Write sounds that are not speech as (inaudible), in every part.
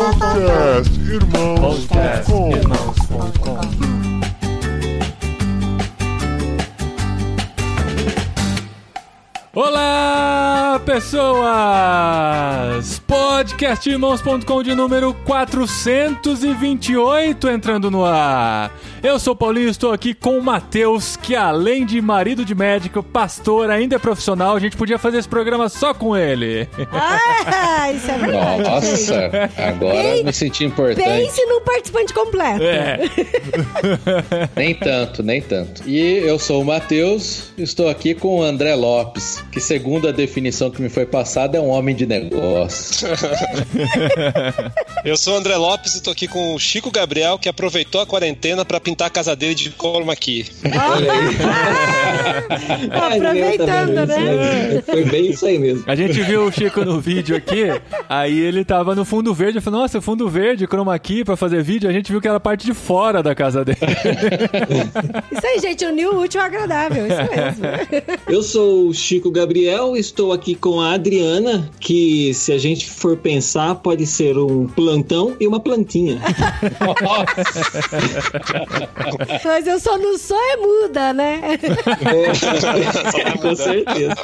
Podcast Podcast Irmãos.com Irmãos.com Olá, pessoas! Podcastirmãos.com de número 428 entrando no ar. Eu sou o Paulinho e estou aqui com o Matheus, que além de marido de médico, pastor, ainda é profissional. A gente podia fazer esse programa só com ele. Ah, isso é verdade. Nossa, agora Bem- eu me senti importante. Pense num participante completo. É. (laughs) Nem tanto, nem tanto. E eu sou o Matheus, estou aqui com o André Lopes, que segundo a definição que me foi passada é um homem de negócio. (laughs) Eu sou o André Lopes e tô aqui com o Chico Gabriel, que aproveitou a quarentena pra pintar a casa dele de chroma key. (laughs) Aproveitando, né? Foi bem isso aí mesmo. A gente viu o Chico no vídeo aqui, aí ele tava no fundo verde, eu falei, nossa, fundo verde, chroma key pra fazer vídeo, a gente viu que era a parte de fora da casa dele. (laughs) Isso aí, gente, uniu o útil ao agradável. Isso mesmo. (laughs) Eu sou o Chico Gabriel, estou aqui com a Adriana, que se a gente for pensar, pode ser um plantão e uma plantinha. (laughs) Mas eu só não sou é muda, né? É, (laughs) com certeza.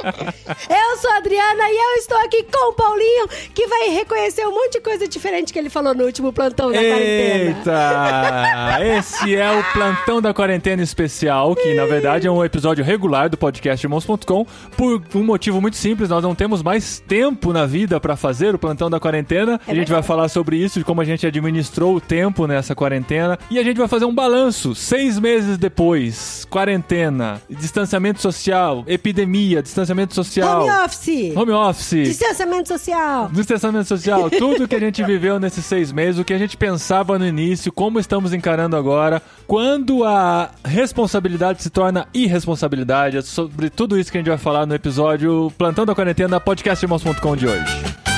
Eu sou a Adriana e eu estou aqui com o Paulinho, que vai reconhecer um monte de coisa diferente que ele falou no último plantão da quarentena. Eita! Esse é o plantão da quarentena especial, que na verdade é um episódio regular do podcast Irmãos.com, por um motivo muito simples, nós não temos mais tempo na vida pra fazer o plantão da quarentena. a gente vai falar sobre isso, de como a gente administrou o tempo nessa quarentena, e a gente vai fazer um balanço, seis meses depois, quarentena, distanciamento social, epidemia, distanciamento social, Home office. home office, Distanciamento social. Distanciamento social, tudo que a gente (laughs) viveu nesses seis meses, o que a gente pensava no início, como estamos encarando agora, quando a responsabilidade se torna irresponsabilidade, é sobre tudo isso que a gente vai falar no episódio Plantão da Quarentena, podcastirmãos.com de hoje.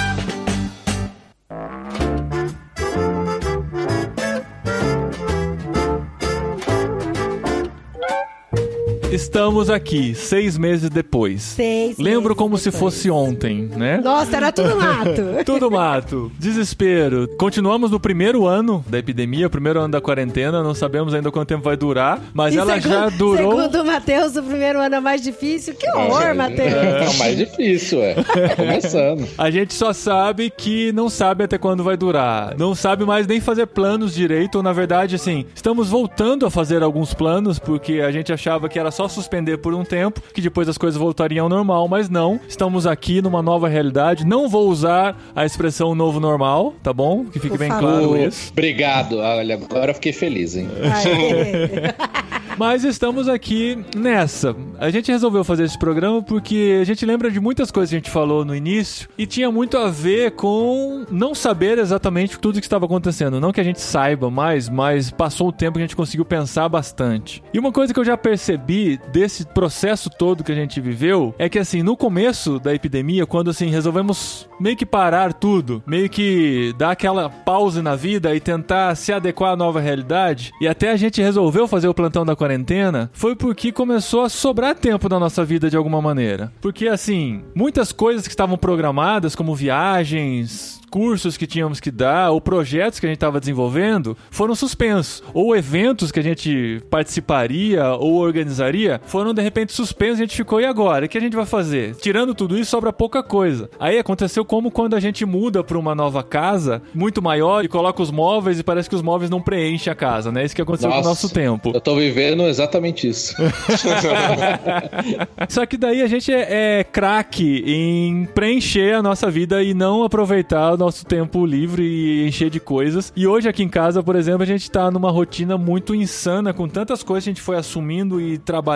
Estamos aqui, seis meses depois. Seis Lembro meses como se depois. fosse ontem, né? Nossa, era tudo mato. (laughs) Tudo mato. Desespero. Continuamos no primeiro ano da epidemia, primeiro ano da quarentena. Não sabemos ainda quanto tempo vai durar, mas E ela segundo- já durou. Segundo o Matheus, o primeiro ano é mais difícil. Que horror, Matheus. É o mais difícil, é. Tá começando. (laughs) A gente só sabe que não sabe até quando vai durar. Não sabe mais nem fazer planos direito. Ou, na verdade, assim, estamos voltando a fazer alguns planos, porque a gente achava que era só suspender por um tempo, que depois as coisas voltariam ao normal, mas não. Estamos aqui numa nova realidade. Não vou usar a expressão novo normal, tá bom? Que fique Por bem favor. claro isso. Obrigado. Olha, agora eu fiquei feliz, hein? (laughs) (laughs) Mas estamos aqui nessa. A gente resolveu fazer esse programa porque a gente lembra de muitas coisas que a gente falou no início e tinha muito a ver com não saber exatamente tudo o que estava acontecendo. Não que a gente saiba mais, mas passou o tempo que a gente conseguiu pensar bastante. E uma coisa que eu já percebi desse processo todo que a gente viveu é que assim, no começo da epidemia, quando assim resolvemos meio que parar tudo, meio que dar aquela pausa na vida e tentar se adequar à nova realidade, e até a gente resolveu fazer o plantão da quarentena, foi porque começou a sobrar tempo da nossa vida de alguma maneira. Porque assim, muitas coisas que estavam programadas, como viagens, cursos que tínhamos que dar, ou projetos que a gente estava desenvolvendo, foram suspensos. Ou eventos que a gente participaria ou organizaria foram de repente suspensos e a gente ficou, e agora? O que a gente vai fazer? Tirando tudo isso, sobra pouca coisa. Aí aconteceu como quando a gente muda para uma nova casa, muito maior, e coloca os móveis e parece que os móveis não preenchem a casa, né? Isso que aconteceu com o nosso tempo. Eu tô vivendo exatamente isso. (laughs) Só que daí a gente é, é craque em preencher a nossa vida e não aproveitar o nosso tempo livre e encher de coisas. E hoje aqui em casa, por exemplo, a gente tá numa rotina muito insana com tantas coisas que a gente foi assumindo e trabalhando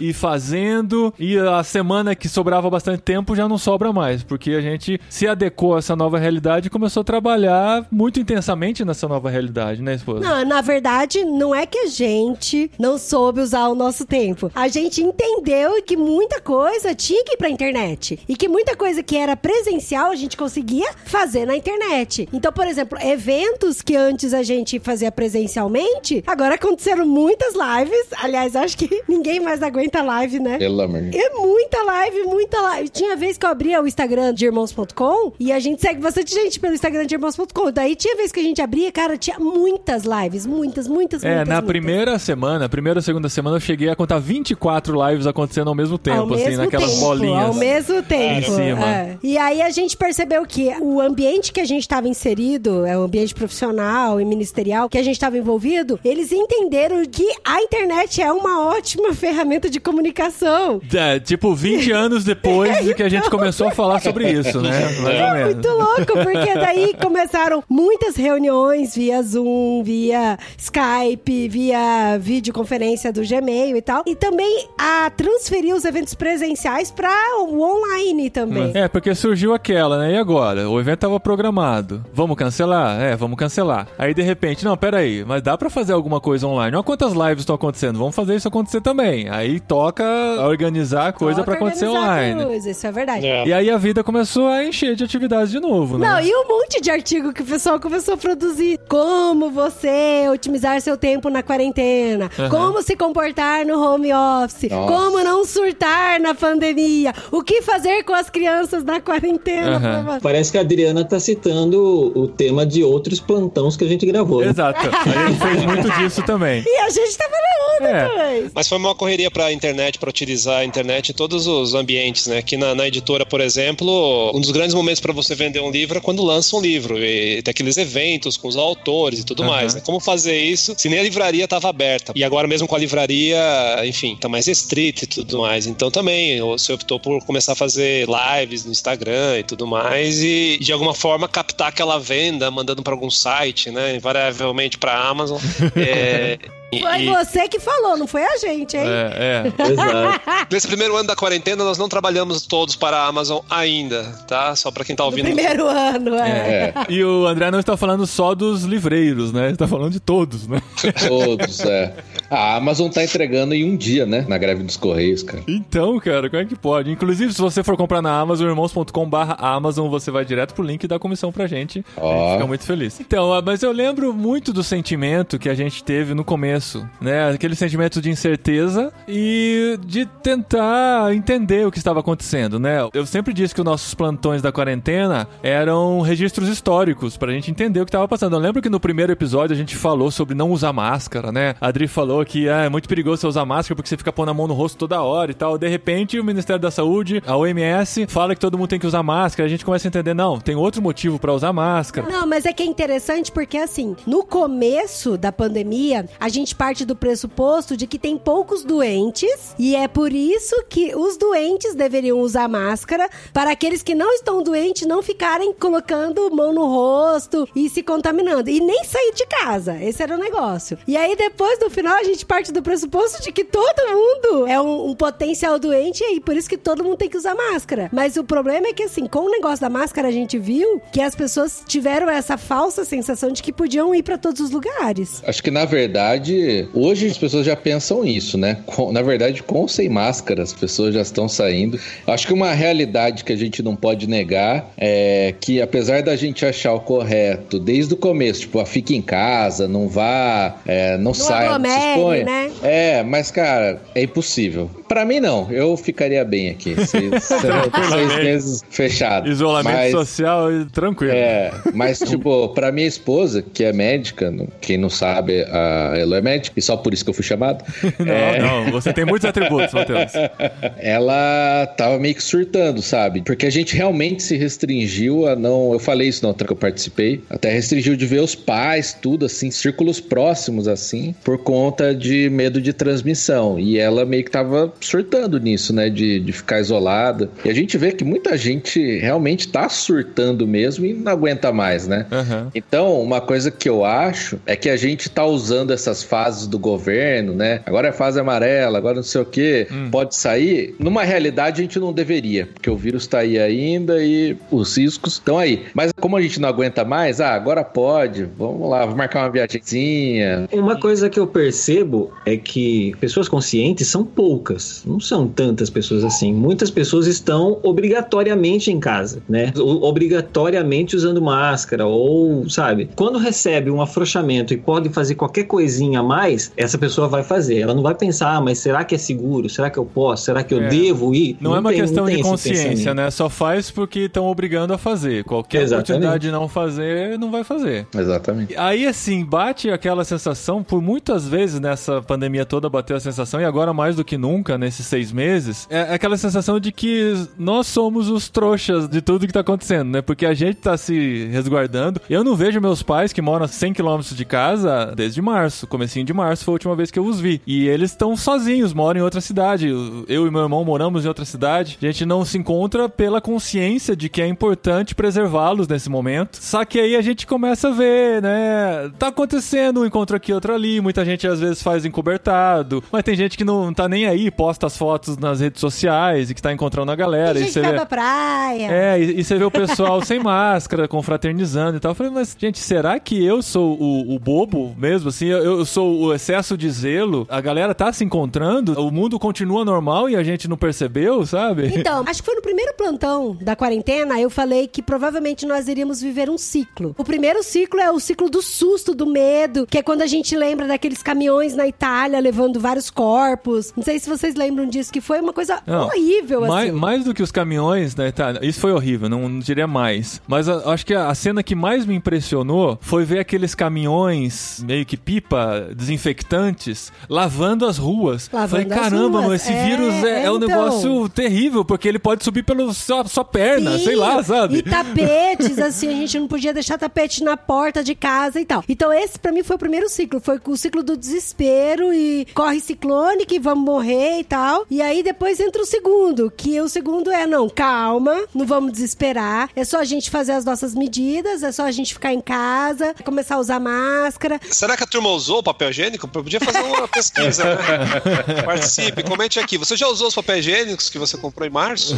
e fazendo. E a semana que sobrava bastante tempo já não sobra mais, porque a gente se adequou a essa nova realidade e começou a trabalhar muito intensamente nessa nova realidade, né, esposa? Não, na verdade, não é que a gente não soube usar o nosso tempo. A gente entendeu que muita coisa tinha que ir pra internet. E que muita coisa que era presencial a gente conseguia fazer na internet. Então, por exemplo, eventos que antes a gente fazia presencialmente, agora aconteceram muitas lives. Aliás, acho que (laughs) ninguém mais aguenta live, né? Pelo amor de Deus. É muita live, muita live. Tinha vez que eu abria o Instagram de irmãos.com e a gente segue bastante gente pelo Instagram de irmãos.com. Daí tinha vez que a gente abria, cara, tinha muitas lives, muitas, muitas, É, muitas. na muitas. primeira semana, primeira, segunda semana, eu cheguei a contar 24 lives acontecendo ao mesmo tempo, ao assim, mesmo naquelas tempo, bolinhas. Ao mesmo tempo. Em cima. é. E aí a gente percebeu que o ambiente que a gente estava inserido, é o ambiente profissional e ministerial que a gente estava envolvido, eles entenderam que a internet é uma ótima ferramenta de comunicação. É, tipo, 20 (laughs) anos depois de que a gente começou a falar sobre isso, né? Mais ou menos. É Muito louco, porque daí começaram muitas reuniões via Zoom, via Skype, via videoconferência do Gmail e tal. E também a transferir os eventos presenciais para o online também. É, porque surgiu aquela, né? E agora? O evento tava programado. Vamos cancelar? É, vamos cancelar. Aí de repente, não, pera aí, mas dá pra fazer alguma coisa online? Olha quantas lives estão acontecendo. Vamos fazer isso acontecer também. Aí toca organizar a coisa pra Toca acontecer online. coisa, isso é verdade. É. E aí a vida começou a encher de atividades de novo, né? Não, e um monte de artigo que o pessoal começou a produzir. Como você otimizar seu tempo na quarentena. Aham. Como se comportar no home office. Nossa. Como não surtar na pandemia. O que fazer com as crianças na quarentena. Aham. Parece que a Adriana tá citando o tema de outros plantões que a gente gravou. né? Exato. A gente fez muito disso também. (laughs) E a gente tava na onda É. também. Mas foi uma correria pra internet, pra utilizar a internet em todos os ambientes, né? Aqui na, na editora, por exemplo, um dos grandes momentos pra você vender um livro é quando lança um livro. E tem aqueles eventos com os autores e tudo Aham. mais. Né? Como fazer isso se nem a livraria tava aberta? E agora mesmo com a livraria, enfim, tá mais restrita e tudo mais. Então também você optou por começar a fazer lives no Instagram e tudo mais e de alguma forma captar aquela venda, mandando pra algum site, né? Invariavelmente pra Amazon. (laughs) É, Foi e- você que falou, não foi a gente, hein? É, é. (laughs) Exato. Nesse primeiro ano da quarentena, nós não trabalhamos todos para a Amazon ainda, tá? Só para quem tá No ouvindo. primeiro ano, é. É, E o André não está falando só dos livreiros, né? Ele está falando de todos, né? (laughs) todos, é. A Amazon tá entregando em um dia, né? Na greve dos Correios, cara. Então, cara, como é que pode? Inclusive, se você for comprar na Amazon, irmãos.com barra Amazon, você vai direto pro link e dá comissão pra gente. A gente fica muito feliz. Então, ah, mas eu lembro muito do sentimento que a gente teve no começo, né? Aquele sentimento de incerteza e de tentar entender o que estava acontecendo, né? Eu sempre disse que os nossos plantões da quarentena eram registros históricos pra gente entender o que estava passando. Eu lembro que no primeiro episódio a gente falou sobre não usar máscara, né? A Adri falou que ah, é muito perigoso você usar máscara porque você fica pondo a mão no rosto toda hora e tal. De repente, o Ministério da Saúde, a OMS, fala que todo mundo tem que usar máscara. A gente começa a entender, não, tem outro motivo pra usar máscara. Não, mas é que é interessante porque, assim, no começo da pandemia, a gente parte do pressuposto de que tem poucos doentes e é por isso que os doentes deveriam usar máscara para aqueles que não estão doentes não ficarem colocando mão no rosto e se contaminando. E nem sair de casa. Esse era o negócio. E aí, depois, no final, a gente parte do pressuposto de que todo mundo é um, um potencial doente e aí por isso que todo mundo tem que usar máscara. Mas o problema é que, assim, com o negócio da máscara, a gente viu que as pessoas tiveram essa falsa sensação de que podiam ir pra todos os lugares. Acho que na verdade, hoje as pessoas já pensam isso, né? Com- na verdade, com ou sem máscara, as pessoas já estão saindo. Acho que uma realidade que a gente não pode negar é que, apesar da gente achar o correto desde o começo, tipo, ah, fique em casa, não vá, é, não, saia, não se exponha. né? É, mas, cara, é impossível. Pra mim, não. Eu ficaria bem aqui. Seis, (laughs) seis meses fechado. Isolamento Mas- social e tranquilo. é, mas tipo, pra minha esposa, que é médica, quem não sabe, a Elo é médica, e só por isso que eu fui chamado, (laughs) Não, é, não, você tem muitos atributos, Matheus. (laughs) ela tava meio que surtando, sabe? Porque a gente realmente se restringiu a não. Eu falei isso na outra que eu participei, até restringiu de ver os pais, tudo assim, círculos próximos assim, por conta de medo de transmissão. E ela meio que tava surtando nisso, né? De, de ficar isolada. E a gente vê que muita gente realmente tá surtando mesmo e não aguenta mais, né? Aham. Então, uma coisa que eu acho é que a gente tá usando essas fases do governo, né? Agora é fase amarela, agora não sei o quê, pode sair. Numa realidade, a gente não deveria, porque o vírus tá aí ainda e os riscos estão aí. Mas como a gente não aguenta mais, ah, agora pode, vamos lá, vou marcar uma viagemzinha. Uma coisa que eu percebo é que pessoas conscientes são poucas. Pessoas, não são tantas pessoas assim. Muitas pessoas estão obrigatoriamente em casa, né? Obrigatoriamente usando máscara ou, sabe? Quando recebe um afrouxamento e pode fazer qualquer coisinha a mais, essa pessoa vai fazer. Ela não vai pensar, ah, mas será que é seguro? Será que eu posso? Será que eu É. devo ir? Não, é uma tem- questão de consciência, né? Só faz porque estão obrigando a fazer. Qualquer Exatamente. oportunidade de não fazer, não vai fazer. Exatamente. Aí, assim, bate aquela sensação, por muitas vezes nessa pandemia toda bateu a sensação, e agora mais do que nunca, nesses seis meses, é aquela sensação de que nós somos os trouxas de tudo que tá acontecendo, né? Porque a gente tá se resguardando. Eu não vejo meus pais, que moram a 100 km de casa, desde março. Comecinho de março foi a última vez que eu os vi. E eles estão sozinhos, moram em outra cidade. Eu e meu irmão moramos em outra cidade. A gente não se encontra pela consciência de que é importante preservá-los nesse momento. Só que aí a gente começa a ver, né? Tá acontecendo um encontro aqui, outro ali. Muita gente às vezes faz encobertado. Mas tem gente que não tá nem aí, posta as fotos nas redes sociais e que tá encontrando a galera. Tem e gente você vai vê... pra praia. É, e, e você vê o pessoal (laughs) sem máscara, confraternizando e tal. Eu falei, mas, gente, será que eu sou o, o bobo mesmo? Assim, eu, eu sou o excesso de zelo? A galera tá se encontrando? O mundo continua normal e a gente não percebeu, sabe? Então, (laughs) acho que foi no primeiro plantão da quarentena, eu falei que provavelmente nós iríamos viver um ciclo. O primeiro ciclo é o ciclo do susto, do medo, que é quando a gente lembra daqueles caminhões na Itália levando vários corpos. Não sei se vocês lembram disso, que foi uma coisa Não, horrível, mais, assim. mais do que os caminhões, né? Tá, isso foi horrível, não, não diria mais. Mas a- acho que a, a cena que mais me impressionou foi ver aqueles caminhões, meio que pipa, desinfectantes, lavando as ruas. Lavando Falei, caramba, ruas. mano, esse É, vírus é, é um então. negócio terrível, porque ele pode subir pela sua, sua perna, Sim, sei lá, sabe? E tapetes, (laughs) assim, a gente não podia deixar tapete na porta de casa e tal. Então, esse pra mim foi o primeiro ciclo. Foi o ciclo do desespero e corre ciclone que vamos morrer e tal. E aí depois entra o segundo, que o segundo é, não, calma, não vamos desesperar. É só a gente fazer as nossas medidas, é só a gente ficar em casa, começar a usar máscara. Será que a turma usou o papel higiênico? Podia fazer uma (laughs) pesquisa, né? Participe, comente aqui. Você já usou os papéis higiênicos que você comprou em março?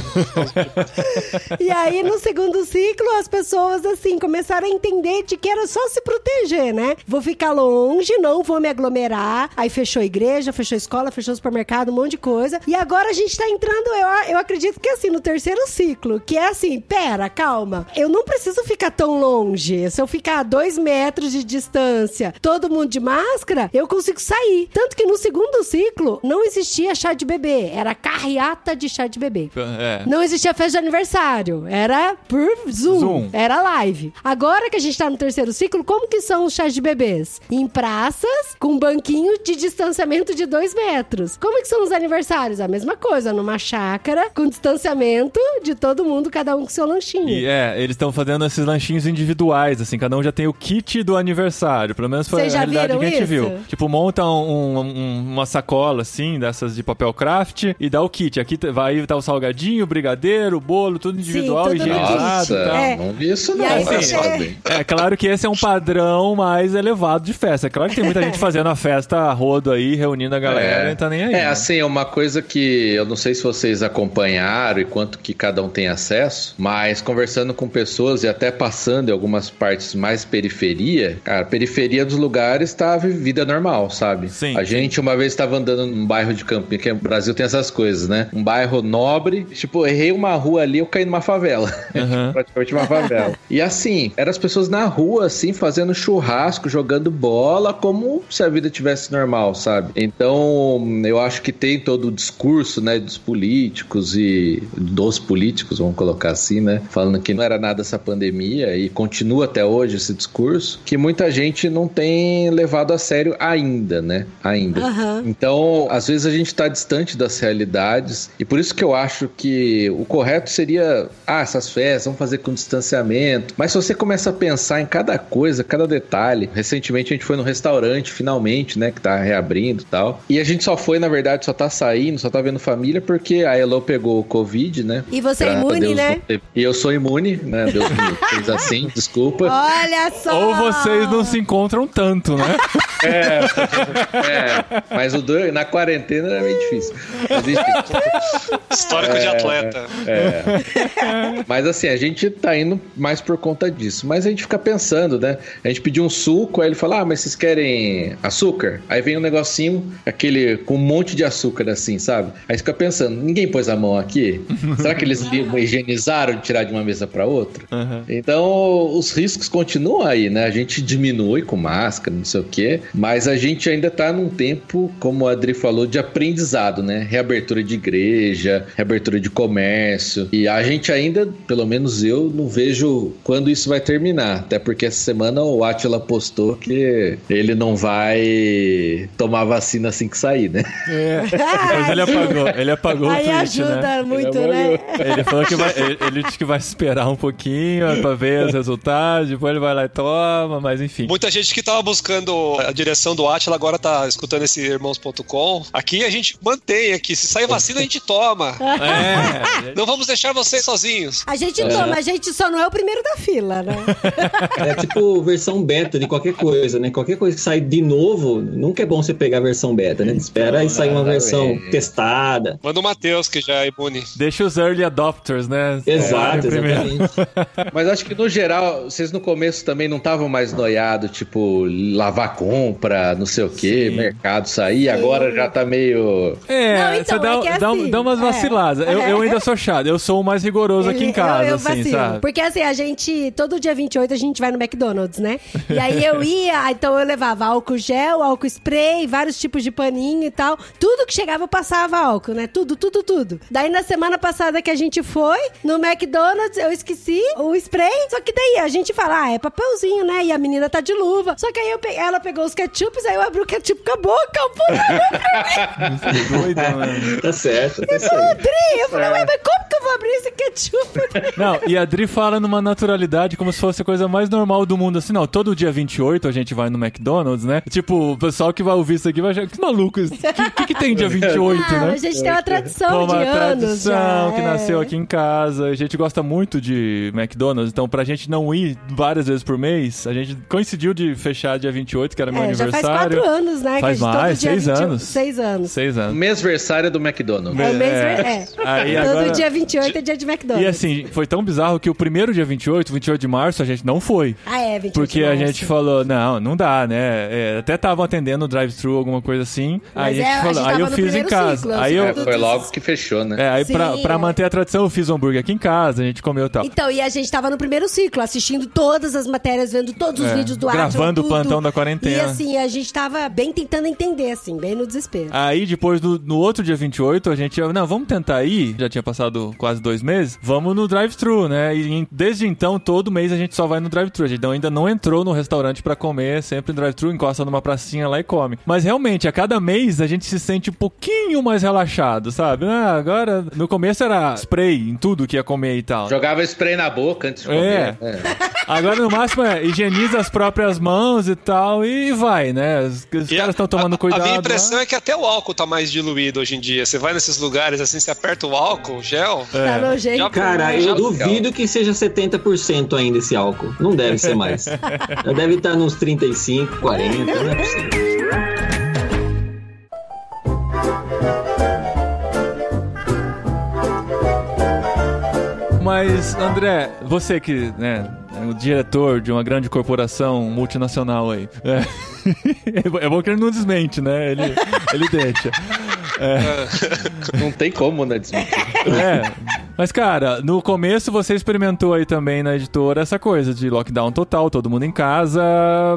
E aí, no segundo ciclo, as pessoas, assim, começaram a entender de que era só se proteger, né? Vou ficar longe, não vou me aglomerar. Aí fechou a igreja, fechou a escola, fechou o supermercado, um monte de coisa. E agora a gente tá entrando, eu, eu acredito que assim, no terceiro ciclo, que é assim, pera, calma. Eu não preciso ficar tão longe. Se eu ficar a dois metros de distância, todo mundo de máscara, eu consigo sair. Tanto que no segundo ciclo, não existia chá de bebê. Era carreata de chá de bebê. É. Não existia festa de aniversário. Era por Zoom. Zoom. Era live. Agora que a gente tá no terceiro ciclo, como que são os chás de bebês? Em praças, com banquinho de distanciamento de dois metros. Como que são os aniversários? A mesma coisa, numa chácara, com distanciamento de todo mundo, cada um com seu lanchinho. E é, eles estão fazendo esses lanchinhos individuais, assim, cada um já tem o kit do aniversário. Pelo menos foi Vocês a realidade que a gente isso? viu. Tipo, monta um- um- uma sacola, assim, dessas de papel craft e dá o kit. Aqui vai tá o salgadinho, o brigadeiro, o bolo, tudo individual, tudo no higienizado e tal. É. Não vi isso não. Aí tudo bem. É claro que esse é um padrão mais elevado de festa. É claro que tem muita gente (laughs) fazendo a festa a rodo aí, reunindo a galera, e tá nem aí. É, né? assim, é uma coisa que eu não sei se vocês acompanharam e quanto que cada um tem acesso, mas conversando com pessoas e até passando em algumas partes mais periferia, cara, periferia dos lugares tá a vida normal, sabe? Sim, A gente uma vez estava andando num bairro de Campinho, que o Brasil tem essas coisas, né? Um bairro nobre, tipo, errei uma rua ali, eu caí numa favela. Uhum. (laughs) Praticamente uma favela. E assim, eram as pessoas na rua, assim, fazendo churrasco, jogando bola, como se a vida tivesse normal, sabe? Então, eu acho que tem todo o discurso, né, dos políticos e dos políticos, vamos colocar assim, né? Falando que não era nada essa pandemia e continua até hoje esse discurso, que muita gente não tem levado a sério ainda, né? Ainda. Aham. Então, às vezes a gente está distante das realidades e por isso que eu acho que o correto seria, ah, essas festas, vamos fazer com distanciamento. Mas se você começa a pensar em cada coisa, cada detalhe, recentemente a gente foi no restaurante, finalmente, né, que tá reabrindo e tal. E a gente só foi, na verdade, só tá saindo, só tá vendo família porque a Elo pegou o Covid, né? E você é imune, Deus, né? não. E eu sou imune, né? Deus me (laughs) fez assim, desculpa. Olha só! Ou vocês não se encontram tanto, né? (laughs) É, mas o do, na quarentena era meio difícil. Mas, enfim. Histórico de atleta. É. Mas assim, a gente tá indo mais por conta disso. Mas a gente fica pensando, né? A gente pediu um suco, aí ele fala: Ah, mas vocês querem açúcar? Aí vem um negocinho, aquele com um monte de açúcar. Açúcar, assim, sabe? Aí fica pensando, ninguém pôs a mão aqui? (laughs) Será que eles higienizaram de tirar de uma mesa para outra? Uhum. Então, os riscos continuam aí, né? A gente diminui com máscara, não sei o quê, mas a gente ainda tá num tempo, como a Adri falou, de aprendizado, né? Reabertura de igreja, reabertura de comércio. E a gente ainda, pelo menos eu, não vejo quando isso vai terminar. Até porque essa semana o Atila postou que ele não vai tomar vacina assim que sair, né? É. (laughs) Mas ele apagou, ele apagou Aí o tweet, ajuda né? muito, Ele né? Ele falou que vai, ele, ele disse que vai esperar um pouquinho pra ver os resultados, depois ele vai lá e toma, mas enfim. Muita gente que tava buscando a direção do Atila agora tá escutando esse irmãos.com. Aqui a gente mantém aqui. Se sair vacina, a gente toma. É, Não vamos deixar vocês sozinhos. A gente toma, a gente só não é o primeiro da fila, né? É tipo versão beta de qualquer coisa, né? Qualquer coisa que sai de novo, nunca é bom você pegar a versão beta, né? Espera e sair uma versão exatamente. testada. Manda o Matheus, que já é imune. deixa os early adopters, né? Exato, É, exatamente. (laughs) Mas acho que no geral, vocês no começo também não estavam mais noiados, tipo, lavar compra, não sei o quê, Sim. mercado sair, agora já tá meio. É, Não, então, você dá, é que é dá, assim, dá umas é. vaciladas. Eu, eu ainda sou chato, eu sou o mais rigoroso aqui em casa, eu, eu assim, vacilo. sabe? Porque assim, a gente, todo dia 28 a gente vai no McDonald's, né? E aí eu ia, (laughs) então eu levava álcool gel, álcool spray, vários tipos de paninho e tal. Tudo que chegava eu passava álcool, né? Tudo, tudo, tudo. Daí na semana passada que a gente foi no McDonald's, eu esqueci o spray. Só que daí a gente fala, ah, é papelzinho, né? E a menina tá de luva. Só que aí eu pe- ela pegou os ketchups, aí eu abri o ketchup com a boca. Puta, Doido, mano. Tá certo, tá eu certo. abri. Eu falei, ué, mas como que eu vou abrir esse ketchup? Não, e a Dri fala numa naturalidade como se fosse a coisa mais normal do mundo. Assim, não, todo dia 28 a gente vai no McDonald's, né? Tipo, o pessoal que vai ouvir isso aqui vai achar que maluco. O que, que, que tem dia 28, Ah, né? a gente tem uma tradição Pô, de uma anos tradição já. que é. nasceu aqui em casa. A gente gosta muito de McDonald's, então pra gente não ir várias vezes por mês, a gente coincidiu de fechar dia 28, que era meu É, já aniversário. faz quatro anos, né? Faz a gente mais, seis 21 anos. Seis anos. Seis anos. Mêsversário do McDonald's. É o mês, É. é. Aí Todo agora- dia 28 é dia de McDonald's. E assim, foi tão bizarro que o primeiro dia 28, 28 de março, a gente não foi. Ah, é, 28 Porque de a março. gente falou, não, não dá, né? É, até estavam atendendo o drive-thru, alguma coisa assim. Mas aí a é, gente a falou, gente aí eu no fiz em casa. ciclo, aí assim, eu. Foi logo que fechou, né? É, aí Sim, pra, pra é. manter a tradição, eu fiz um hambúrguer aqui em casa, a gente comeu e tal. Então, e a gente tava no primeiro ciclo, assistindo todas as matérias, vendo todos os É, vídeos do gravando Atila, o plantão da quarentena. E assim, a gente tava bem tentando entender, assim, bem no desespero. Aí depois, do, no outro dia 28, a gente, não, vamos tentar ir, já tinha passado quase dois meses, vamos no drive-thru, né? E desde então, todo mês a gente só vai no drive-thru. A gente ainda não entrou no restaurante pra comer, sempre no drive-thru, encosta numa pracinha lá e come. Mas realmente, a cada mês a gente se sente um pouquinho mais relaxado, sabe? Ah, agora, no começo era spray em tudo que ia comer e tal. Jogava spray na boca antes de comer. É. É. Agora, no máximo, é higieniza as próprias mãos e tal, e vai, né? Os, os E caras estão tomando a, cuidado. A minha impressão lá. é que até o álcool tá mais diluído hoje em dia. Você vai nesses lugares assim, você aperta o álcool, o gel. É. Tá nojento. Já- Cara, Já- eu duvido que seja 70% ainda esse álcool. Não deve ser mais. Já (laughs) deve estar nos 35, 40, não é possível. Mas, André, você que né, é o diretor de uma grande corporação multinacional aí. É, (laughs) é bom que ele não desmente, né? Ele, ele deixa. Não tem como, né? desmentir. É. Mas, cara, no começo você experimentou aí também na editora essa coisa de lockdown total, todo mundo em casa,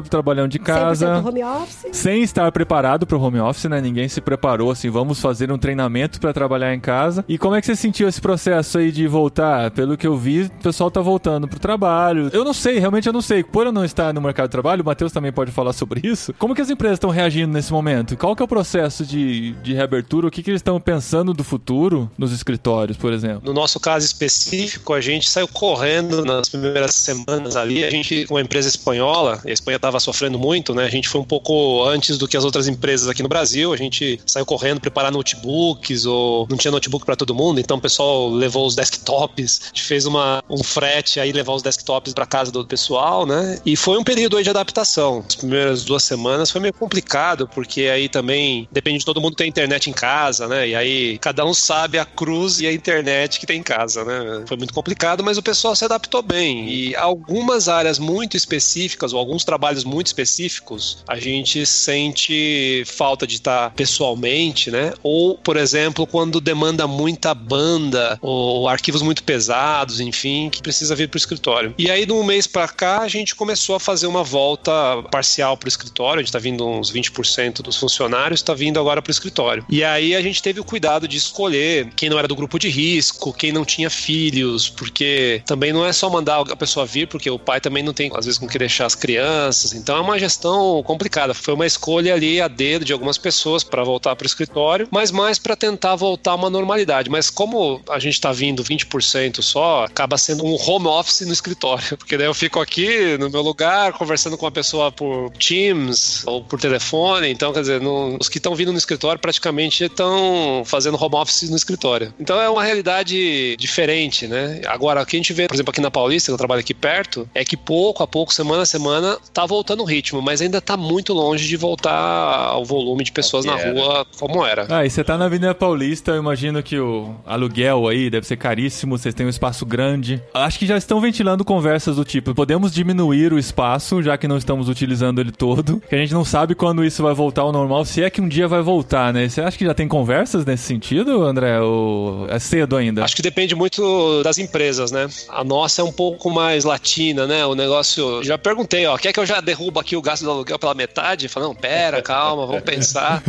trabalhando de 100% casa. home office. Sem estar preparado pro home office, né? Ninguém se preparou assim, vamos fazer um treinamento pra trabalhar em casa. E como é que você sentiu esse processo aí de voltar? Pelo que eu vi, o pessoal tá voltando pro trabalho. Eu não sei, realmente eu não sei. Por eu não estar no mercado de trabalho, o Matheus também pode falar sobre isso. Como que as empresas estão reagindo nesse momento? Qual que é o processo de, de reabertura? O que, que eles estão pensando do futuro nos escritórios, por exemplo? No nosso caso específico, a gente saiu correndo nas primeiras semanas ali. A gente, uma empresa espanhola, a Espanha estava sofrendo muito, né? A gente foi um pouco antes do que as outras empresas aqui no Brasil. A gente saiu correndo preparar notebooks, ou não tinha notebook para todo mundo, então o pessoal levou os desktops. A gente fez uma, um frete aí, levar os desktops para casa do pessoal, né? E foi um período aí de adaptação. As primeiras duas semanas foi meio complicado, porque aí também depende de todo mundo ter internet em casa, né? E aí cada um sabe a cruz e a internet que tem em casa, né? Foi muito complicado, mas o pessoal se adaptou bem. E algumas áreas muito específicas, ou alguns trabalhos muito específicos, a gente sente falta de estar pessoalmente, né? Ou, por exemplo, quando demanda muita banda, ou arquivos muito pesados, enfim, que precisa vir para o escritório. E aí, de um mês para cá, a gente começou a fazer uma volta parcial para o escritório. A gente está vindo uns 20% dos funcionários, está vindo agora para o escritório. E aí a gente teve o cuidado de escolher quem não era do grupo de risco, quem não tinha filhos, porque também não é só mandar a pessoa vir, porque o pai também não tem, às vezes, com que deixar as crianças. Então é uma gestão complicada. Foi uma escolha ali a dedo de algumas pessoas para voltar para o escritório, mas mais para tentar voltar a uma normalidade. Mas como a gente está vindo 20% só, acaba sendo um home office no escritório, (laughs) porque daí eu fico aqui no meu lugar conversando com a pessoa por Teams ou por telefone. Então, quer dizer, os que estão vindo no escritório praticamente estão fazendo home office no escritório. Então é uma realidade diferente, né? Agora, o que a gente vê, por exemplo, aqui na Paulista, que eu trabalho aqui perto, é que pouco a pouco, semana a semana, tá voltando o ritmo, mas ainda tá muito longe de voltar ao volume de pessoas na rua como era. Ah, e você tá na Avenida Paulista, eu imagino que o aluguel aí deve ser caríssimo, vocês têm um espaço grande. Acho que já estão ventilando conversas do tipo, podemos diminuir o espaço, já que não estamos utilizando ele todo, que a gente não sabe quando isso vai voltar ao normal, se é que um dia vai voltar, né? Você acha que já tem conversas nesse sentido, André? Ou é cedo ainda? Acho que depende muito das empresas, né? A nossa é um pouco mais latina, né? O negócio. Já perguntei, ó, quer que eu já derrubo aqui o gasto do aluguel pela metade? Falei, não, pera, calma, vamos (laughs) pensar.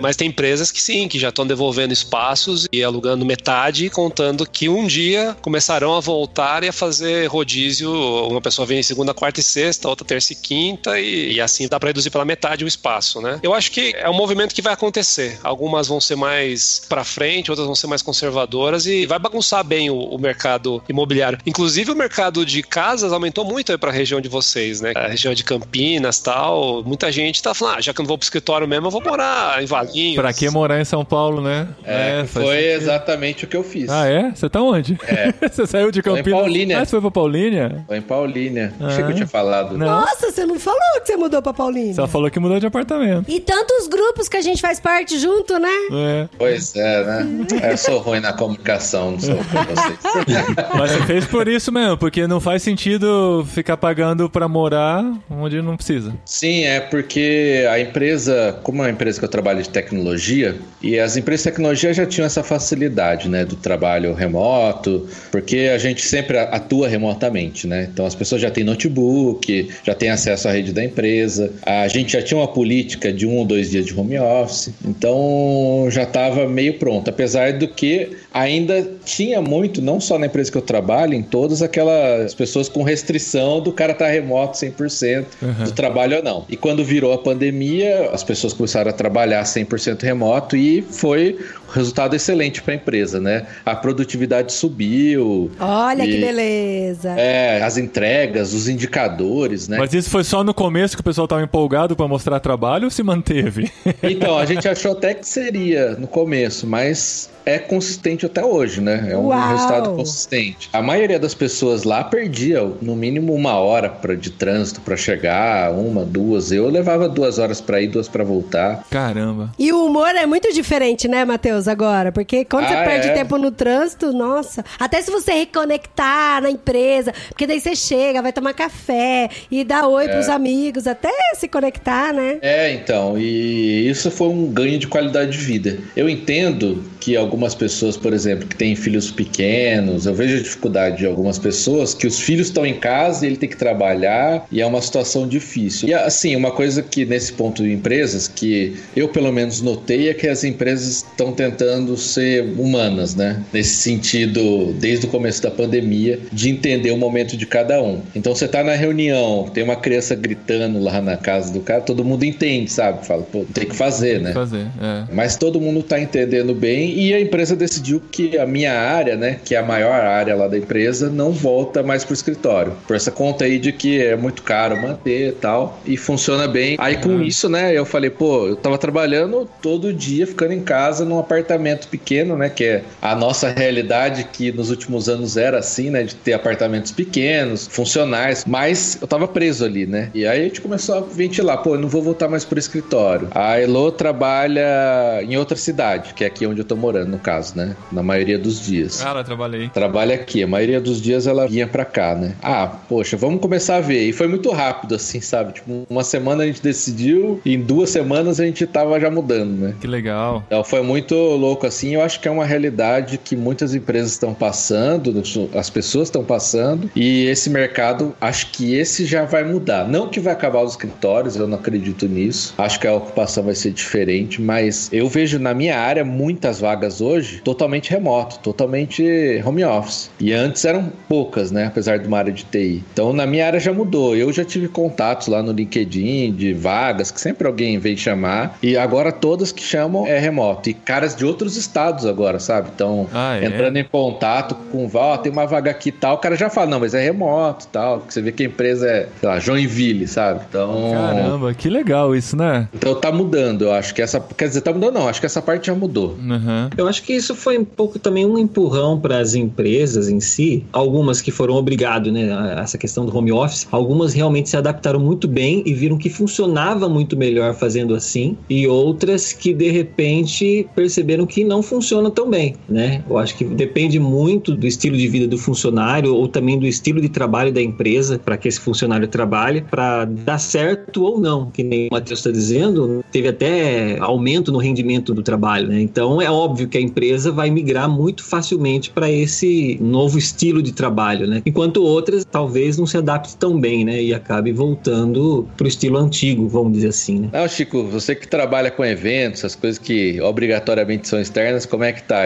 Mas tem empresas que sim, que já estão devolvendo espaços e alugando metade, contando que um dia começarão a voltar e a fazer rodízio. Uma pessoa vem segunda, quarta e sexta, outra terça e quinta, e, e assim dá para reduzir pela metade o espaço, né? Eu acho que é um movimento que vai acontecer. Algumas vão ser mais para frente, outras vão ser mais conservadoras e vai bagunçar bem o, o mercado imobiliário. Inclusive o mercado de casas aumentou muito aí para a região de vocês, né? A região de Campinas, tal. Muita gente tá falando, ah, já que eu não vou pro escritório mesmo, eu vou morar em Valinhos. Pra que morar em São Paulo, né? É, é foi exatamente o que eu fiz. Ah, é? Você tá onde? É. (laughs) você saiu de Campinas? Tô em Paulínia. Ah, você foi pra Paulínia? Tô em Paulínia. Ah. Achei que eu tinha falado. Não. Nossa, você não falou que você mudou pra Paulínia. Só falou que mudou de apartamento. E tantos grupos que a gente faz parte junto, né? É. Pois é, né? (laughs) Eu sou ruim na comunicação, com vocês. (laughs) Mas você fez por isso mesmo, porque não faz sentido ficar pagando pra morar onde não precisa. Sim, é porque a empresa, como é uma empresa que eu trabalho de tecnologia, e as empresas de tecnologia já tinham essa facilidade, né, do trabalho remoto, porque a gente sempre atua remotamente, né? Então as pessoas já têm notebook, já têm acesso à rede da empresa, a gente já tinha uma política de um ou dois dias de home office, então já estava meio pronto, apesar do que ainda tinha muito, não só na empresa que eu trabalho, em todas aquelas pessoas com restrição do cara estar tá remoto 100% uhum. do trabalho ou não. E quando virou a pandemia, as pessoas começaram a trabalhar 100% remoto e foi um resultado excelente para a empresa, né? A produtividade subiu. Olha e, que beleza. É, as entregas, os indicadores, né? Mas isso foi só no começo que o pessoal estava empolgado para mostrar trabalho ou se manteve? Então, a (laughs) gente achou até que seria no começo, mas é consistente até hoje, né? É um Uau. resultado consistente. A maioria das pessoas lá perdia no mínimo uma hora pra, de trânsito para chegar, uma, duas. Eu levava duas horas para ir, duas para voltar. Caramba. E o humor é muito diferente, né, Matheus, agora? Porque quando ah, você perde é? tempo no trânsito, nossa. Até se você reconectar na empresa, porque daí você chega, vai tomar café e dá oi é. pros amigos, até se conectar, né? É, então. E isso foi um ganho de qualidade de vida. Eu entendo que alguns algumas pessoas, por exemplo, que têm filhos pequenos, eu vejo a dificuldade de algumas pessoas que os filhos estão em casa e ele tem que trabalhar e é uma situação difícil. E assim, uma coisa que nesse ponto de empresas que eu pelo menos notei é que as empresas estão tentando ser humanas, né? Nesse sentido, desde o começo da pandemia, de entender o momento de cada um. Então você tá na reunião, tem uma criança gritando lá na casa do cara, todo mundo entende, sabe? Fala, pô, tem que fazer, né? Fazer, é. Mas todo mundo tá entendendo bem e a empresa decidiu que a minha área, né, que é a maior área lá da empresa, não volta mais pro escritório. Por essa conta aí de que é muito caro manter e tal, e funciona bem. Aí com uhum. isso, né, eu falei, pô, eu tava trabalhando todo dia, ficando em casa num apartamento pequeno, né, que é a nossa realidade que nos últimos anos era assim, né, de ter apartamentos pequenos, funcionais, mas eu tava preso ali, né. E aí a gente começou a ventilar, pô, eu não vou voltar mais pro escritório. A Elo trabalha em outra cidade, que é aqui onde eu tô morando no caso, né? Na maioria dos dias. Cara, trabalhei. Trabalha aqui, a maioria dos dias ela vinha pra cá, né? Ah, poxa, vamos começar a ver. E foi muito rápido, assim, sabe? Tipo, uma semana a gente decidiu, e em duas semanas a gente tava já mudando, né? Que legal. Então foi muito louco, assim. Eu acho que é uma realidade que muitas empresas estão passando, as pessoas estão passando, e esse mercado, acho que esse já vai mudar. Não que vai acabar os escritórios, eu não acredito nisso. Acho que a ocupação vai ser diferente, mas eu vejo na minha área muitas vagas hoje totalmente remoto, totalmente home office. E antes eram poucas, né? Apesar de uma área de TI. Então na minha área já mudou. Eu já tive contatos lá no LinkedIn de vagas que sempre alguém vem chamar. E agora todas que chamam é remoto. E caras de outros estados agora, sabe? Então, Ah, é? entrando em contato com ó, tem uma vaga aqui e tal, o cara já fala, não, mas é remoto tal. Você vê que a empresa é, sei lá, Joinville, sabe? Então. Caramba, que legal isso, né? Então tá mudando, eu acho que essa. Quer dizer, tá mudando, não, acho que essa parte já mudou. Uhum. Eu acho que isso foi um pouco também um empurrão para as empresas em si. Algumas que foram obrigadas, né, a essa questão do home office, algumas realmente se adaptaram muito bem e viram que funcionava muito melhor fazendo assim, e outras que de repente perceberam que não funciona tão bem, né? Eu acho que depende muito do estilo de vida do funcionário ou também do estilo de trabalho da empresa para que esse funcionário trabalhe para dar certo ou não, que nem o Matheus está dizendo, teve até aumento no rendimento do trabalho, né? Então é óbvio que a empresa vai migrar muito facilmente para esse novo estilo de trabalho, né? Enquanto outras talvez não se adapte tão bem, né? E acabe voltando pro estilo antigo, vamos dizer assim, né? Não, Chico, você que trabalha com eventos, as coisas que obrigatoriamente são externas, como é que tá?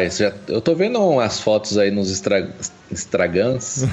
Eu tô vendo umas fotos aí nos extra, Instagrams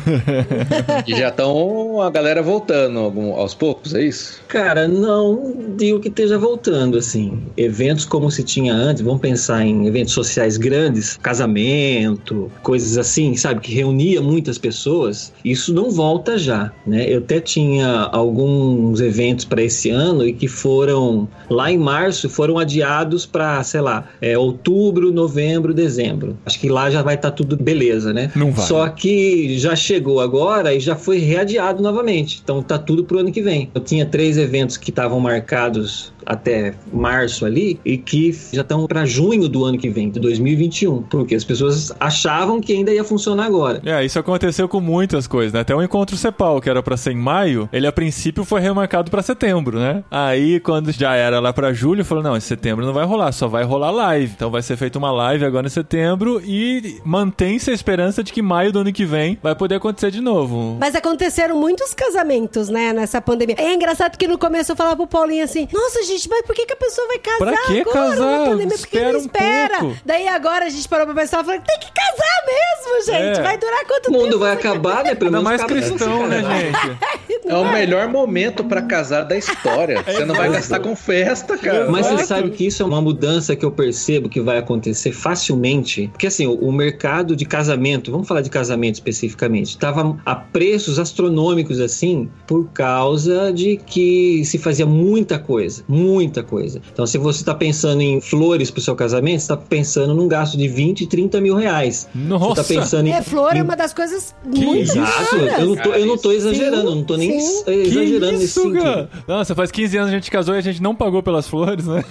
(laughs) e já estão a galera voltando algum- aos poucos, é isso? Cara, não digo que esteja voltando, assim. Eventos como se tinha antes, vamos pensar em eventos sociais grandes, casamento, coisas assim, sabe, que reunia muitas pessoas, isso não volta já, né? Eu até tinha alguns eventos para esse ano e que foram, lá em março, foram adiados para, sei lá, é, outubro, novembro, dezembro. Acho que lá já vai estar tudo beleza, né? Não vai. Só que já chegou agora e já foi readiado novamente. Então tá tudo pro ano que vem. Eu tinha três eventos que estavam marcados até março ali e que já estão para junho do ano que vem, de 2021, porque as pessoas achavam que ainda ia funcionar agora. É, isso aconteceu com muitas coisas, né? Até o encontro Cepal, que era pra ser em maio, ele a princípio foi remarcado pra setembro, né? Aí, quando já era lá pra julho, falou: não, em setembro não vai rolar, só vai rolar live. Então vai ser feita uma live agora em setembro e mantém-se a esperança de que maio do ano que vem vai poder acontecer de novo. Mas aconteceram muitos casamentos, né, nessa pandemia. É engraçado que no começo eu falava pro Paulinho assim: Nossa, gente, mas por que, que a pessoa vai casar Pra que agora casar? pandemia? Por que Espera não um espera? pouco. Daí agora a gente parou pra pensar e falou: Tem que casar mesmo, gente. É. Vai durar quanto O tempo? mundo vai acabar, né? Pelo menos mais cristão, né, gente? (laughs) É o melhor momento pra casar da história. Você não vai gastar com festa, cara. Mas você sabe que isso é uma mudança que eu percebo que vai acontecer facilmente. Porque assim, o, o mercado de casamento, vamos falar de casamento especificamente, estava a preços astronômicos assim, por causa de que se fazia muita coisa, muita coisa. Então, se você está pensando em flores para o seu casamento, você está pensando num gasto de 20, 30 mil reais. Nossa! Você está pensando em. É, flor é em- uma das coisas Que muito? Exato, eu não tô, eu não tô exagerando, eu não tô nem sim. eh, Que exagerando nesse isso, sentido. cara? Nossa, faz 15 anos a gente casou e a gente não pagou pelas flores, né?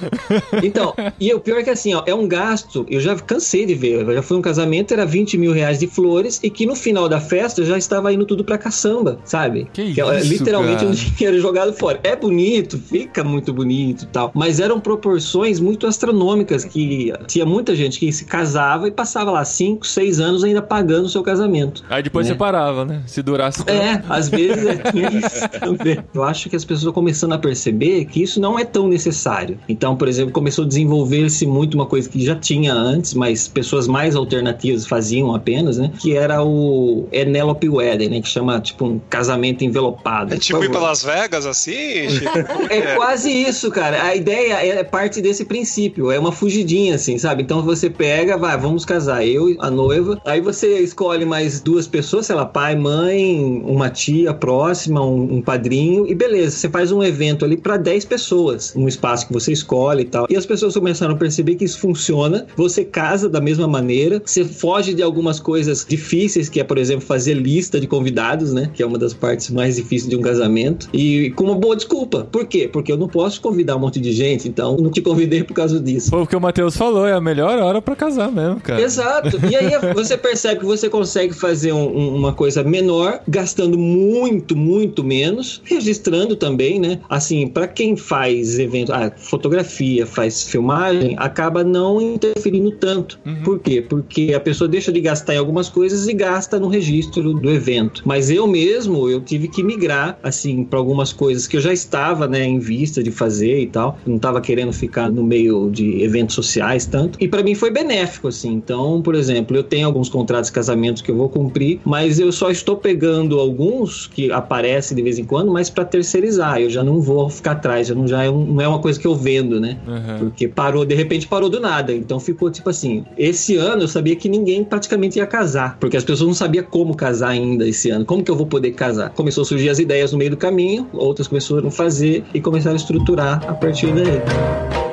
Então, (laughs) e o pior é que assim, ó, é um gasto, eu já cansei de ver, eu já fui um casamento, era 20 mil reais de flores, e que no final da festa já estava indo tudo pra caçamba, sabe? Que é, isso, literalmente cara? um (laughs) dinheiro jogado fora. É bonito, fica muito bonito e tal, mas eram proporções muito astronômicas, que tinha muita gente que se casava e passava lá 5, 6 anos ainda pagando o seu casamento. Aí depois Né? você parava, né? Se durasse tanto. É, às vezes é, tinha isso também. Eu acho que as pessoas estão começando a perceber que isso não é tão necessário. Então, por exemplo, começou a desenvolver-se muito uma coisa que já tinha antes, mas pessoas mais alternativas faziam apenas, né? Que era o Enelope Wedding, né? Que chama, tipo, um casamento envelopado. É tipo ir pra favor. Las Vegas assim? É quase isso, cara. A ideia é parte desse princípio. É uma fugidinha, assim, sabe? Então você pega, vai, vamos casar, eu a noiva. Aí você escolhe mais duas pessoas, sei lá, pai, mãe, uma tia próxima, um, um padrinho, e beleza. Você faz um evento ali para 10 pessoas, um espaço que você escolhe e tal. E as pessoas começaram a perceber que isso funciona. Você casa da mesma maneira, você foge de algumas coisas difíceis, que é, por exemplo, fazer lista de convidados, né? Que é uma das partes mais difíceis de um casamento. E com uma boa desculpa. Por quê? Porque eu não posso convidar convidar um monte de gente, então não te convidei por causa disso. Foi o que o Matheus falou, é a melhor hora para casar mesmo, cara. Exato. E aí (laughs) você percebe que você consegue fazer um, uma coisa menor, gastando muito, muito menos, registrando também, né? Assim, para quem faz evento, ah, fotografia, faz filmagem, acaba não interferindo tanto. Uhum. Por quê? Porque a pessoa deixa de gastar em algumas coisas e gasta no registro do evento. Mas eu mesmo, eu tive que migrar, assim, para algumas coisas que eu já estava, né, em vista de fazer e tal. Eu não estava querendo ficar no meio de eventos sociais tanto. E para mim foi benéfico, assim. Então, por exemplo, eu tenho alguns contratos de casamento que eu vou cumprir, mas eu só estou pegando alguns que aparecem de vez em quando, mas para terceirizar. Eu já não vou ficar atrás, já não, já é um, não é uma coisa que eu vendo, né? Uhum. Porque parou, de repente parou do nada. Então ficou tipo assim. Esse ano eu sabia que ninguém praticamente ia casar, porque as pessoas não sabiam como casar ainda esse ano. Como que eu vou poder casar? Começou a surgir as ideias no meio do caminho, outras começaram a fazer e começaram a estruturar a partir daí.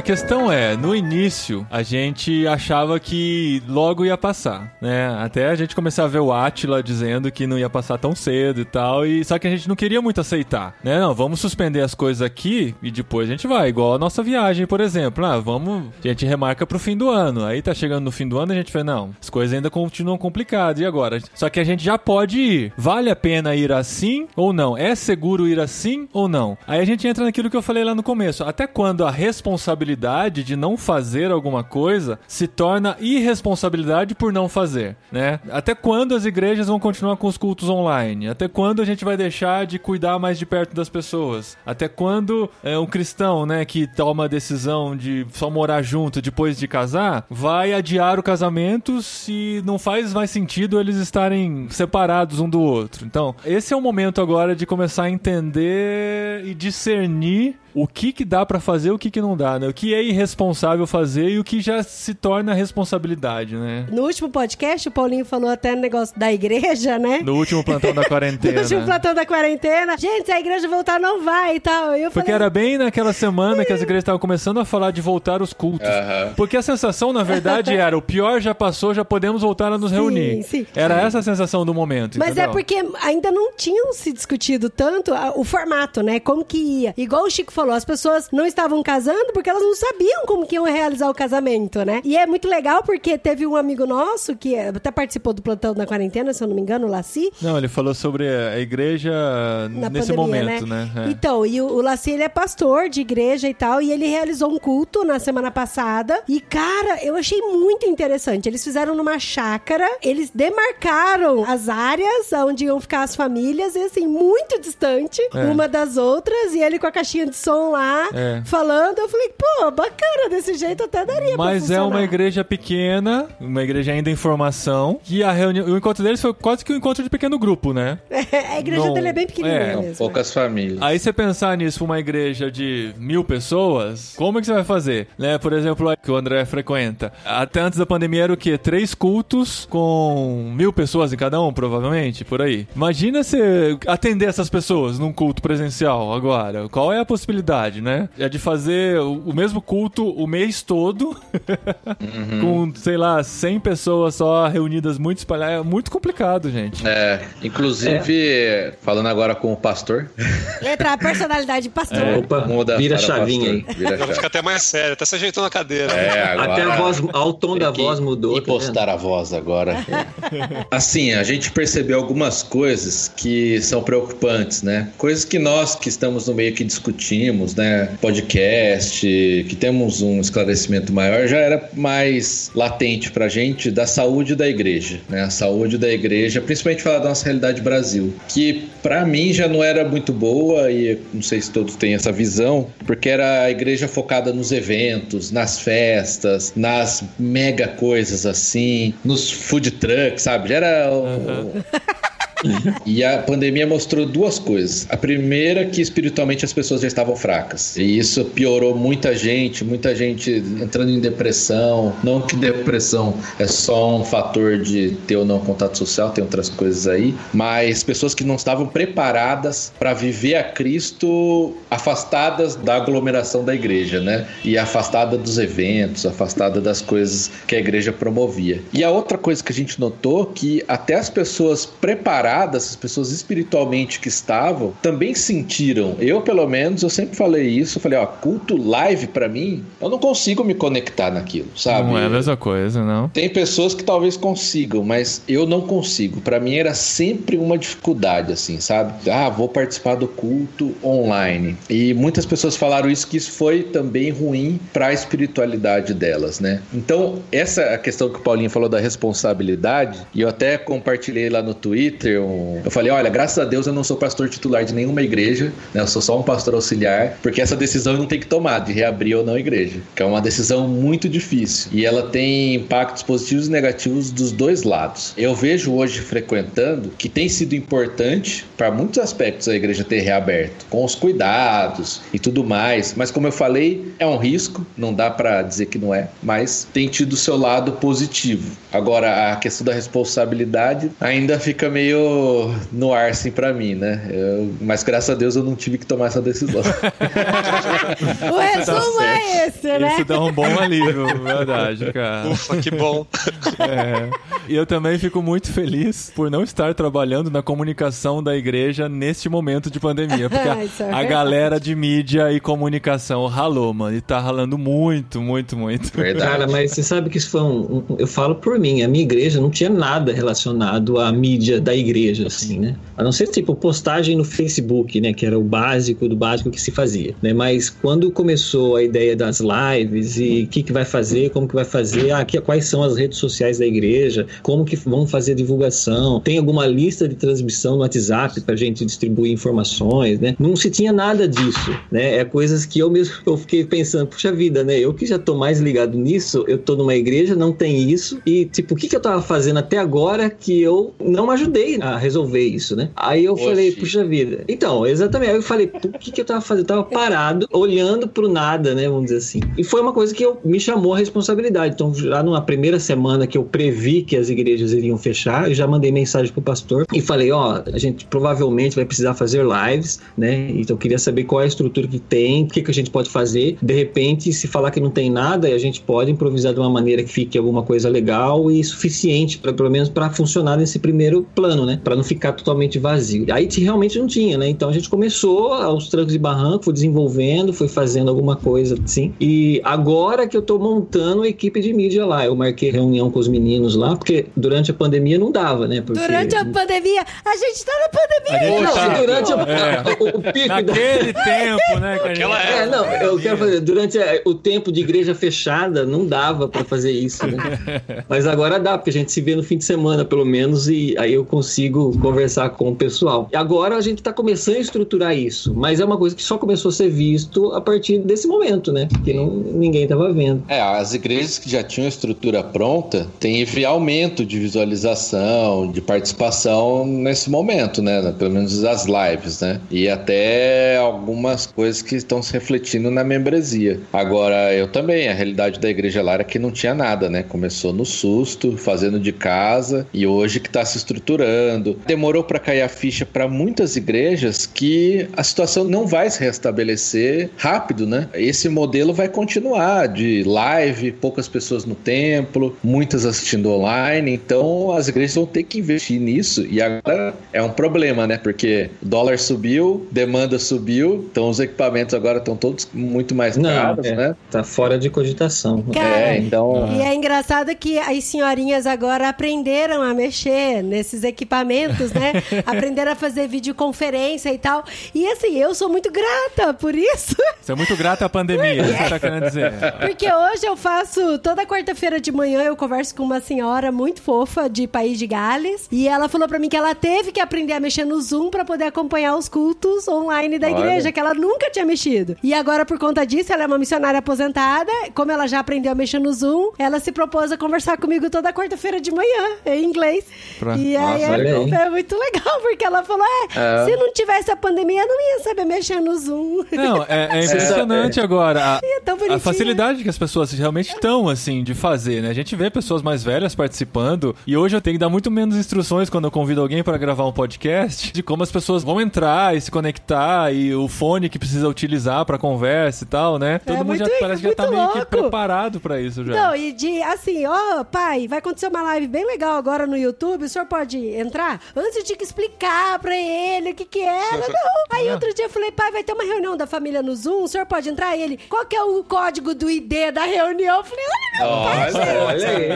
A questão é, no início, a gente achava que logo ia passar, né? Até a gente começar a ver o Atila dizendo que não ia passar tão cedo e tal, e só que a gente não queria muito aceitar, né? Não, vamos suspender as coisas aqui e depois a gente vai, igual a nossa viagem, por exemplo. Ah, vamos, a gente remarca pro fim do ano. Aí tá chegando no fim do ano e a gente fala, não, as coisas ainda continuam complicadas. E agora? Só que a gente já pode ir. Vale a pena ir assim ou não? É seguro ir assim ou não? Aí a gente entra naquilo que eu falei lá no começo. Até quando a responsabilidade responsabilidade de não fazer alguma coisa se torna irresponsabilidade por não fazer, né? Até quando as igrejas vão continuar com os cultos online? Até quando a gente vai deixar de cuidar mais de perto das pessoas? Até quando é, um cristão, né, que toma a decisão de só morar junto depois de casar, vai adiar o casamento se não faz mais sentido eles estarem separados um do outro? Então, esse é o momento agora de começar a entender e discernir o que que dá para fazer, o que que não dá, né? O que é irresponsável fazer e o que já se torna responsabilidade, né? No último podcast, o Paulinho falou até no negócio da igreja, né? No último plantão da (laughs) quarentena. no último plantão da quarentena. Gente, se a igreja voltar, não vai e tal. Eu Porque falei... era bem naquela semana que as igrejas estavam começando a falar de voltar os cultos. Porque a sensação, na verdade, era o pior já passou, já podemos voltar a nos sim, reunir. Sim. Era essa a sensação do momento. Mas é entendeu? é porque ainda não tinham se discutido tanto o formato, né? Como que ia. Igual o Chico falou, as pessoas não estavam casando porque elas não sabiam como que iam realizar o casamento, né? E é muito legal porque teve um amigo nosso que até participou do plantão da quarentena, se eu não me engano, o Laci. Não, ele falou sobre a igreja Na nesse pandemia, momento, né? né? É. Então, e o, o Laci, ele é pastor de igreja e tal, e ele realizou um culto na semana passada. E, cara, eu achei muito interessante. Eles fizeram numa chácara, eles demarcaram as áreas onde iam ficar as famílias, e assim, muito distante é. uma das outras, e ele com a caixinha de som lá é. falando. Eu falei, pô, bacana, desse jeito até daria Mas é uma igreja pequena, uma igreja ainda em formação, e a reunião, o encontro deles foi quase que um encontro de pequeno grupo, né? (laughs) É, a igreja Não, dele é bem pequenininha é, mesmo. Poucas famílias. Aí você pensar nisso, uma igreja de mil pessoas, como é que você vai fazer? Né? Por exemplo, que o André frequenta. Até antes da pandemia era o quê? Três cultos com mil pessoas em cada um, provavelmente, por aí. Imagina você atender essas pessoas num culto presencial agora. Qual é a possibilidade? Né? É de fazer o, mesmo culto o mês todo, uhum. (laughs) com, sei lá, 100 pessoas só reunidas muito espalhadas. É muito complicado, gente. É, inclusive, é. falando agora com o pastor. (laughs) Letra, a personalidade de pastor. É, Opa, muda vira a chavinha aí. Vira chave. Fica até mais sério, até se ajeitou na cadeira. É, agora... Até a voz, o tom da voz mudou. E tá postar a voz agora. (laughs) assim, a gente percebeu algumas coisas que são preocupantes, né? Coisas que nós que estamos no meio que discutimos, né? podcast, que temos um esclarecimento maior, já era mais latente para a gente da saúde da igreja, né? A saúde da igreja, principalmente falar da nossa realidade Brasil, que para mim já não era muito boa e não sei se todos têm essa visão, porque era a igreja focada nos eventos, nas festas, nas mega coisas assim, nos food trucks, sabe? Já era uhum. (laughs) e a pandemia mostrou duas coisas. A primeira, que espiritualmente as pessoas já estavam fracas. E isso piorou muita gente, muita gente entrando em depressão. Não que depressão é só um fator de ter ou não contato social, tem outras coisas aí. Mas pessoas que não estavam preparadas para viver a Cristo afastadas da aglomeração da igreja, né? E afastada dos eventos, afastada das coisas que a igreja promovia. E a outra coisa que a gente notou que até as pessoas preparadas, as pessoas espiritualmente que estavam, também sentiram. Eu, pelo menos, eu sempre falei isso, eu falei, ó, culto live para mim, eu não consigo me conectar naquilo, sabe? Não é a mesma coisa, não. Tem pessoas que talvez consigam, mas eu não consigo. Para mim era sempre uma dificuldade assim, sabe? Ah, vou participar do culto online. E muitas pessoas falaram isso que isso foi também ruim para a espiritualidade delas, né? Então, essa é a questão que o Paulinho falou da responsabilidade, e eu até compartilhei lá no Twitter, um... eu falei, olha, graças a Deus eu não sou pastor titular de nenhuma igreja, né? Eu sou só um pastor auxiliar, porque essa decisão eu não tenho que tomar de reabrir ou não a igreja, que é uma decisão muito difícil e ela tem impactos positivos e negativos dos dois lados. Eu vejo hoje frequentando que tem sido importante para muitos aspectos a igreja ter reaberto, com os cuidados e tudo mais, mas como eu falei, é um risco, não dá para dizer que não é, mas tem tido o seu lado positivo. Agora a questão da responsabilidade ainda fica meio no ar assim para mim, né? Eu, mas graças a Deus eu não tive que tomar essa decisão. (laughs) o resumo Tá é esse, né? Isso dá um bom alívio, verdade, (laughs) cara. Ufa, que bom. É. E eu também fico muito feliz por não estar trabalhando na comunicação da igreja neste momento de pandemia. Porque a, Isso é a galera de mídia e comunicação ralou, mano. E tá ralando muito, muito, muito. Verdade. Cara, mas você sabe que isso foi um, um- Eu falo por mim, a minha igreja não tinha nada relacionado à mídia da igreja, assim, né? A não ser, tipo, postagem no Facebook, né? Que era o básico do básico que se fazia, né? Mas quando começou a ideia das lives e o que, que vai fazer, como que vai fazer, ah, que, quais são as redes sociais da igreja, como que vão fazer a divulgação, tem alguma lista de transmissão no WhatsApp pra gente distribuir informações, né? Não se tinha nada disso, né? É coisas que eu mesmo (laughs) eu fiquei pensando, puxa vida, né? Eu que já tô mais ligado nisso, eu tô numa igreja, não tem isso, e tipo, o que, que eu tava fazendo até agora que eu não ajudei a resolver isso, né? Aí eu Oxi. falei, puxa vida. Então, exatamente. Aí eu falei, o que, que eu tava fazendo? Eu tava parado, olhando pro nada, né? Vamos dizer assim. E foi uma coisa que eu, me chamou a responsabilidade. Então, já numa primeira semana que eu previ que as igrejas iriam fechar, eu já mandei mensagem pro pastor e falei, ó, a gente provavelmente vai precisar fazer lives, né? Então eu queria saber qual é a estrutura que tem, o que, que a gente pode fazer. De repente, se falar que não tem nada, a gente pode improvisar de uma maneira que fique alguma coisa legal e suficiente, pra, pelo menos para funcionar nesse primeiro plano, né? Para não ficar totalmente vazio. Aí realmente não tinha, né? Então a gente começou aos trancos e barrancos, foi desenvolvendo, foi fazendo alguma coisa assim. E agora que eu tô montando a equipe de mídia lá, eu marquei reunião com os meninos lá, porque durante a pandemia não dava, né? Porque Durante a pandemia, a gente tá na pandemia. A gente não, tá- durante a- É. o, (laughs) o pico da... Naquele (laughs) tempo, né? Que a gente... Aquela É, não, eu quero fazer. Durante o tempo de igreja fechada, não dava pra fazer isso, né? (laughs) Mas agora dá, porque a gente se vê no fim de semana, pelo menos, e aí eu consigo conversar com o pessoal. E agora a gente tá começando a estruturar isso, mas é uma coisa que só começou a ser visto a partir desse momento, né? Que não, ninguém tava vendo. É, as igrejas que já tinham estrutura pronta teve aumento de visualização, de participação nesse momento, né? Pelo menos as lives, né? E até algumas coisas que estão se refletindo na membresia. Agora, eu também, a realidade da igreja lá era que não tinha nada, né? Começou no susto, fazendo de casa, e hoje que está se estruturando. Demorou para cair a ficha para muitas igrejas que a situação não vai se restabelecer rápido, né? Esse modelo vai continuar de live, poucas pessoas no templo, muitas assistindo online, então as igrejas vão ter que investir nisso e agora é um problema, né? Porque o dólar subiu, demanda subiu, então os equipamentos agora estão todos muito mais Não, caros, é, né? tá fora de cogitação. Cara, É, então E é engraçado que as senhorinhas agora aprenderam a mexer nesses equipamentos, né? (laughs) aprenderam a fazer videoconferência e tal. E assim, eu sou muito grata por isso. Você é muito grato à pandemia, é isso que você tá querendo dizer. Porque hoje eu faço, toda quarta-feira de manhã eu converso com uma senhora muito fofa de País de Gales. E ela falou pra mim que ela teve que aprender a mexer no Zoom pra poder acompanhar os cultos online da Olha. igreja, que ela nunca tinha mexido. E agora, por conta disso, ela é uma missionária aposentada. Como ela já aprendeu a mexer no Zoom, ela se propôs a conversar comigo toda quarta-feira de manhã, em inglês. Pra- E aí Nossa, é olha Olha aí. É muito legal, porque ela falou: é, É. se não tivesse a pandemia, eu não ia saber mexer no Zoom. Não, é, é impressionante agora. A, É a facilidade que as pessoas realmente estão, assim, de fazer, né? A gente vê pessoas mais velhas participando e hoje eu tenho que dar muito menos instruções quando eu convido alguém para gravar um podcast de como as pessoas vão entrar e se conectar e o fone que precisa utilizar para conversa e tal, né? Todo mundo já muito- parece que já tá muito meio que louco. preparado para isso já. Não, e de assim, ó, pai, vai acontecer uma live bem legal agora no YouTube, o senhor pode entrar? Antes eu tinha que explicar pra ele o que que era, não. Aí outro dia eu falei, pai, vai ter uma reunião da família no Zoom, o senhor pode entrar? Ele, qual que é o código do ID da reunião? Eu falei, olha meu pai, Olha, aí.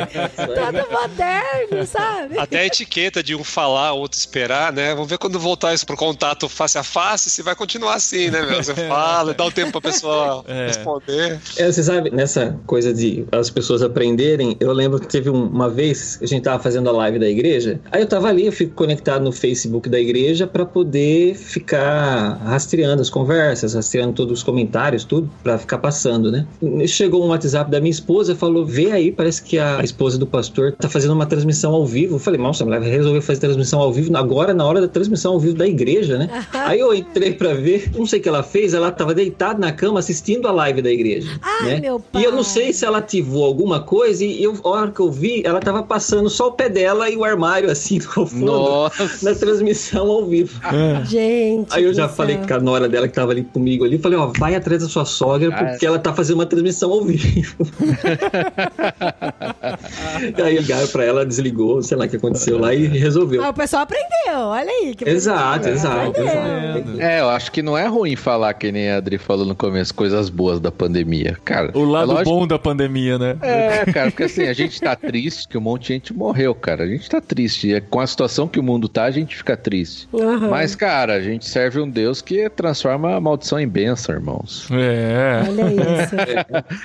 todo moderno, sabe? Até a etiqueta de um falar, outro esperar, né? Vamos ver quando voltar isso pro contato face a face, se vai continuar assim, né, meu? Você fala, dá o tempo pra pessoa (laughs) É. responder. É, você sabe, nessa coisa de as pessoas aprenderem, eu lembro que teve um- uma vez que a gente tava fazendo a live da igreja, aí eu tava ali, fico conectado no Facebook da igreja pra poder ficar rastreando as conversas, rastreando todos os comentários, tudo, pra ficar passando, né? Chegou um WhatsApp da minha esposa, falou, vê aí, parece que a esposa do pastor tá fazendo uma transmissão ao vivo. Eu falei, nossa, ela resolveu fazer transmissão ao vivo agora, na hora da transmissão ao vivo da igreja, né? aí eu entrei pra ver, não sei o que ela fez, ela tava deitada na cama assistindo a live da igreja. Ai, né? meu pai. E eu não sei se ela ativou alguma coisa e eu, a hora que eu vi, ela tava passando só o pé dela e o armário assim (laughs) no fundo Nossa. na transmissão ao vivo. Gente. Aí eu já do falei céu. com a nora dela que tava ali comigo ali, falei, ó, vai atrás da sua sogra Ah, porque ela tá fazendo uma transmissão ao vivo. (laughs) e aí ligaram pra ela, desligou, sei lá o que aconteceu lá e resolveu. Ah, o pessoal aprendeu, olha aí. que Exato, exato, Aprendeu. exato. É, eu acho que não é ruim falar que nem a Adri falou no começo, coisas boas da pandemia. Cara, O lado é lógico- bom da pandemia, né? É, cara, porque assim, a gente tá triste que um monte de gente morreu, cara. A gente tá triste. E Com a situação que o mundo tá, a gente fica triste. Aham. Mas, cara, a gente serve um Deus que transforma a maldição em bênção, irmãos. É. Olha isso.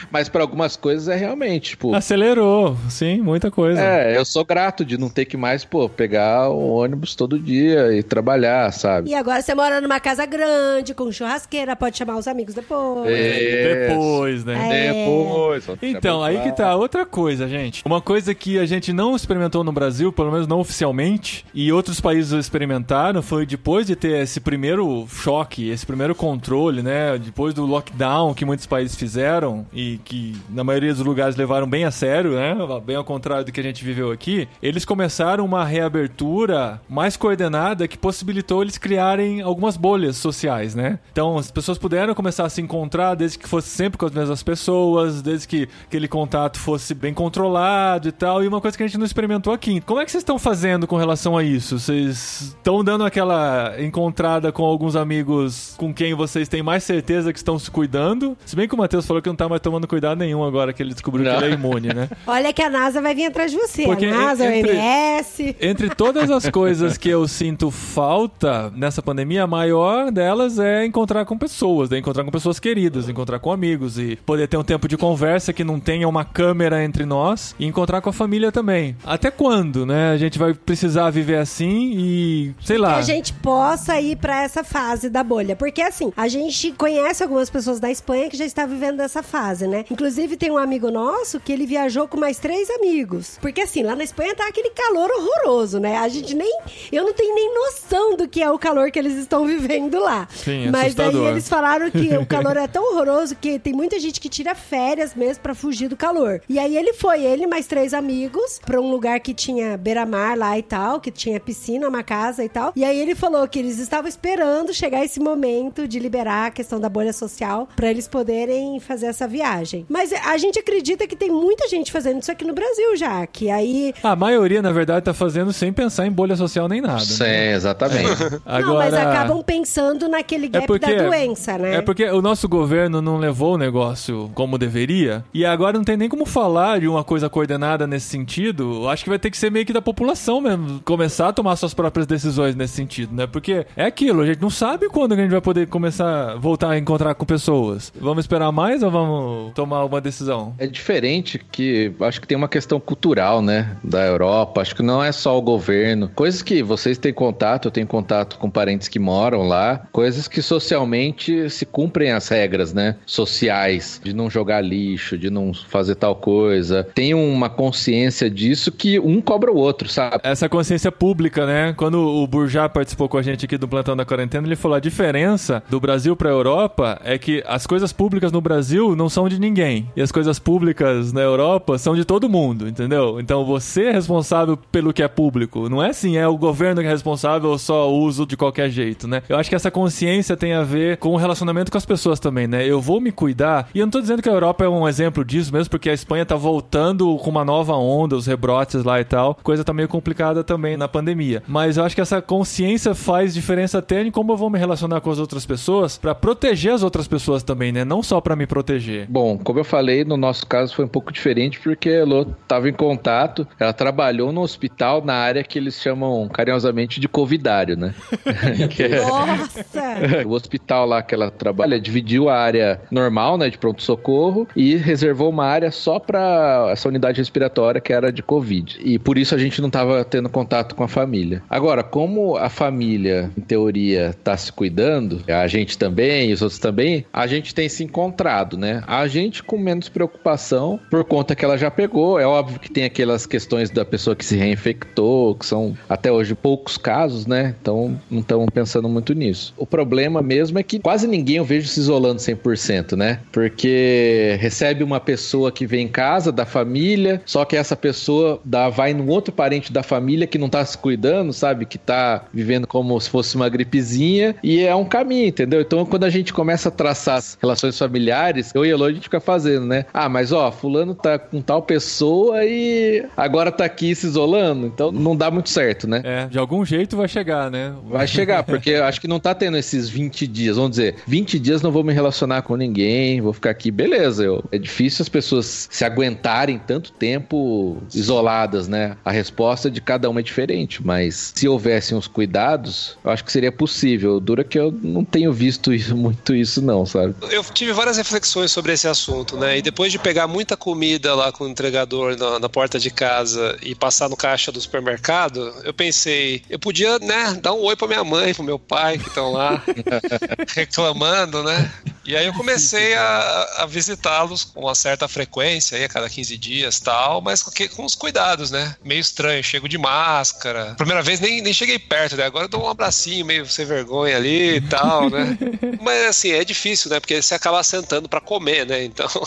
(laughs) Mas pra algumas coisas é realmente, tipo. Acelerou, sim, muita coisa. É, eu sou grato de não ter que mais, pô, pegar o ônibus todo dia e trabalhar, sabe? E agora você mora numa casa grande, com churrasqueira, pode chamar os amigos depois. É. Depois, né? É. Depois. Então, aí que tá outra coisa, gente. Uma coisa que a gente não experimentou no Brasil, pelo menos não oficialmente, e outros países experimentaram, foi depois de ter esse primeiro choque, esse primeiro controle, né? Depois do lockdown que muitos países fizeram e que na maioria dos lugares levaram bem a sério, né? Bem ao contrário do que a gente viveu aqui, eles começaram uma reabertura mais coordenada que possibilitou eles criarem algumas bolhas sociais, né? Então as pessoas puderam começar a se encontrar desde que fosse sempre com as mesmas pessoas, desde que aquele contato fosse bem controlado e tal. E uma coisa que a gente não experimentou aqui. Como é que vocês estão fazendo com relação a isso? Vocês estão dando aquela encontrada com alguns amigos com quem vocês têm mais certeza que estão se cuidando? Se bem que o Matheus falou que não tá mais tomando cuidado nenhum agora que ele descobriu Não. que ele é imune, né? (laughs) Olha que a NASA vai vir atrás de você. Porque a NASA, entre- o MS. Entre todas as coisas que eu sinto falta nessa pandemia, a maior delas é encontrar com pessoas, né? encontrar com pessoas queridas, encontrar com amigos e poder ter um tempo de conversa que não tenha uma câmera entre nós e encontrar com a família também. Até quando, né? A gente vai precisar viver assim e sei lá. Que a gente possa ir pra essa fase da bolha. Porque assim, a gente conhece algumas pessoas da Espanha que já está vivendo essa fase, né? Inclusive tem um amigo nosso que ele viajou com mais três amigos. Porque assim, lá na Espanha tá aquele calor horroroso, né? A gente nem. Eu não tenho nem noção do que é o calor que eles estão vivendo lá. Sim, é Mas daí assustador. eles falaram que o (laughs) calor é tão horroroso que tem muita gente que tira férias mesmo pra fugir do calor. E aí ele foi, ele mais três amigos, pra um lugar que tinha beira-mar lá e tal, que tinha piscina, uma casa e tal. E aí ele falou que eles estavam esperando chegar esse momento de liberar a questão da bolha social pra eles poderem fazer essa viagem. Mas a gente acredita que tem muita gente fazendo isso aqui no Brasil já, que aí A maioria, na verdade, tá fazendo sem pensar em bolha social nem nada. Sim, né? exatamente. Agora... (laughs) Não, mas acabam pensando naquele gap da doença, né? É porque o nosso governo não levou o negócio como deveria. E agora não tem nem como falar de uma coisa coordenada nesse sentido. Acho que vai ter que ser meio que da população mesmo. Começar a tomar suas próprias decisões nesse sentido, né? Porque é aquilo, a gente não sabe quando que a gente vai poder começar a voltar a encontrar com pessoas. Vamos esperar mais ou vamos tomar uma decisão? É diferente que acho que tem uma questão cultural, né, da Europa. Acho que não é só o governo. Coisas que vocês têm contato, eu tenho contato com parentes que moram lá. Coisas que socialmente se cumprem as regras, né, sociais, de não jogar lixo, de não fazer tal coisa. Tem uma consciência disso que um cobra o outro, sabe? Essa consciência consciência pública, né? Quando o Burjá participou com a gente aqui do Plantão da Quarentena, ele falou a diferença do Brasil pra Europa é que as coisas públicas no Brasil não são de ninguém. E as coisas públicas na Europa são de todo mundo, entendeu? Então você é responsável pelo que é público. Não é assim, é o governo que é responsável ou só o uso de qualquer jeito, né? Eu acho que essa consciência tem a ver com o relacionamento com as pessoas também, né? Eu vou me cuidar. E eu não tô dizendo que a Europa é um exemplo disso mesmo, porque a Espanha tá voltando com uma nova onda, os rebrotes lá e tal. Coisa tá meio complicada também na pandemia. Mas eu acho que essa consciência faz diferença até em como eu vou me relacionar com as outras pessoas para proteger as outras pessoas também, né? Não só para me proteger. Bom, como eu falei, no nosso caso foi um pouco diferente porque a Elô estava em contato, ela trabalhou no hospital na área que eles chamam carinhosamente de covidário, né? (laughs) (laughs) que é Nossa! (laughs) o hospital lá que ela trabalha dividiu a área normal, né, de pronto-socorro e reservou uma área só para essa unidade respiratória que era de Covid. E por isso a gente não estava tendo contato com a família. Agora, como a família, em teoria, está se cuidando, a gente também, os outros também, a gente tem se encontrado, né? A gente com menos preocupação por conta que ela já pegou. É óbvio que tem aquelas questões da pessoa que se reinfectou, que são até hoje poucos casos, né? Então não estamos pensando muito nisso. O problema mesmo é que quase ninguém eu vejo se isolando 100%, né? Porque recebe uma pessoa que vem em casa, da família, só que essa pessoa dá, vai num outro parente da família que não tá se cuidando, sabe? Que tá vivendo como se fosse uma gripezinha e é um caminho, entendeu? Então quando a gente começa a traçar as relações familiares, eu e Elo, a gente fica fazendo, né? Ah, mas ó, fulano tá com tal pessoa e agora tá aqui se isolando, então não dá muito certo, né? É, de algum jeito vai chegar, né? Vai chegar, porque eu acho que não tá tendo esses 20 dias, vamos dizer, 20 dias não vou me relacionar com ninguém, vou ficar aqui, beleza. Eu, é difícil as pessoas se aguentarem tanto tempo isoladas, né? A resposta de cada uma é diferente, mas se houvessem os cuidados, eu acho que seria possível. Dura que eu não tenho visto isso, (laughs) muito isso, não, sabe? Eu tive várias reflexões sobre esse assunto, né? E depois de pegar muita comida lá com o entregador na, na porta de casa e passar no caixa do supermercado, eu pensei, eu podia, né, dar um oi pra minha mãe, pro meu pai que estão lá (laughs) reclamando, né? E aí eu comecei a, a visitá-los com uma certa frequência, aí a cada 15 dias tal, mas com, com os cuidados, né? Meio estranho, chego de máscara. Primeira vez nem, nem cheguei perto, né? Agora eu dou um abracinho meio sem vergonha ali e (laughs) tal, né? Mas assim, é difícil, né? Porque você acaba sentando pra comer, né? Então. (laughs)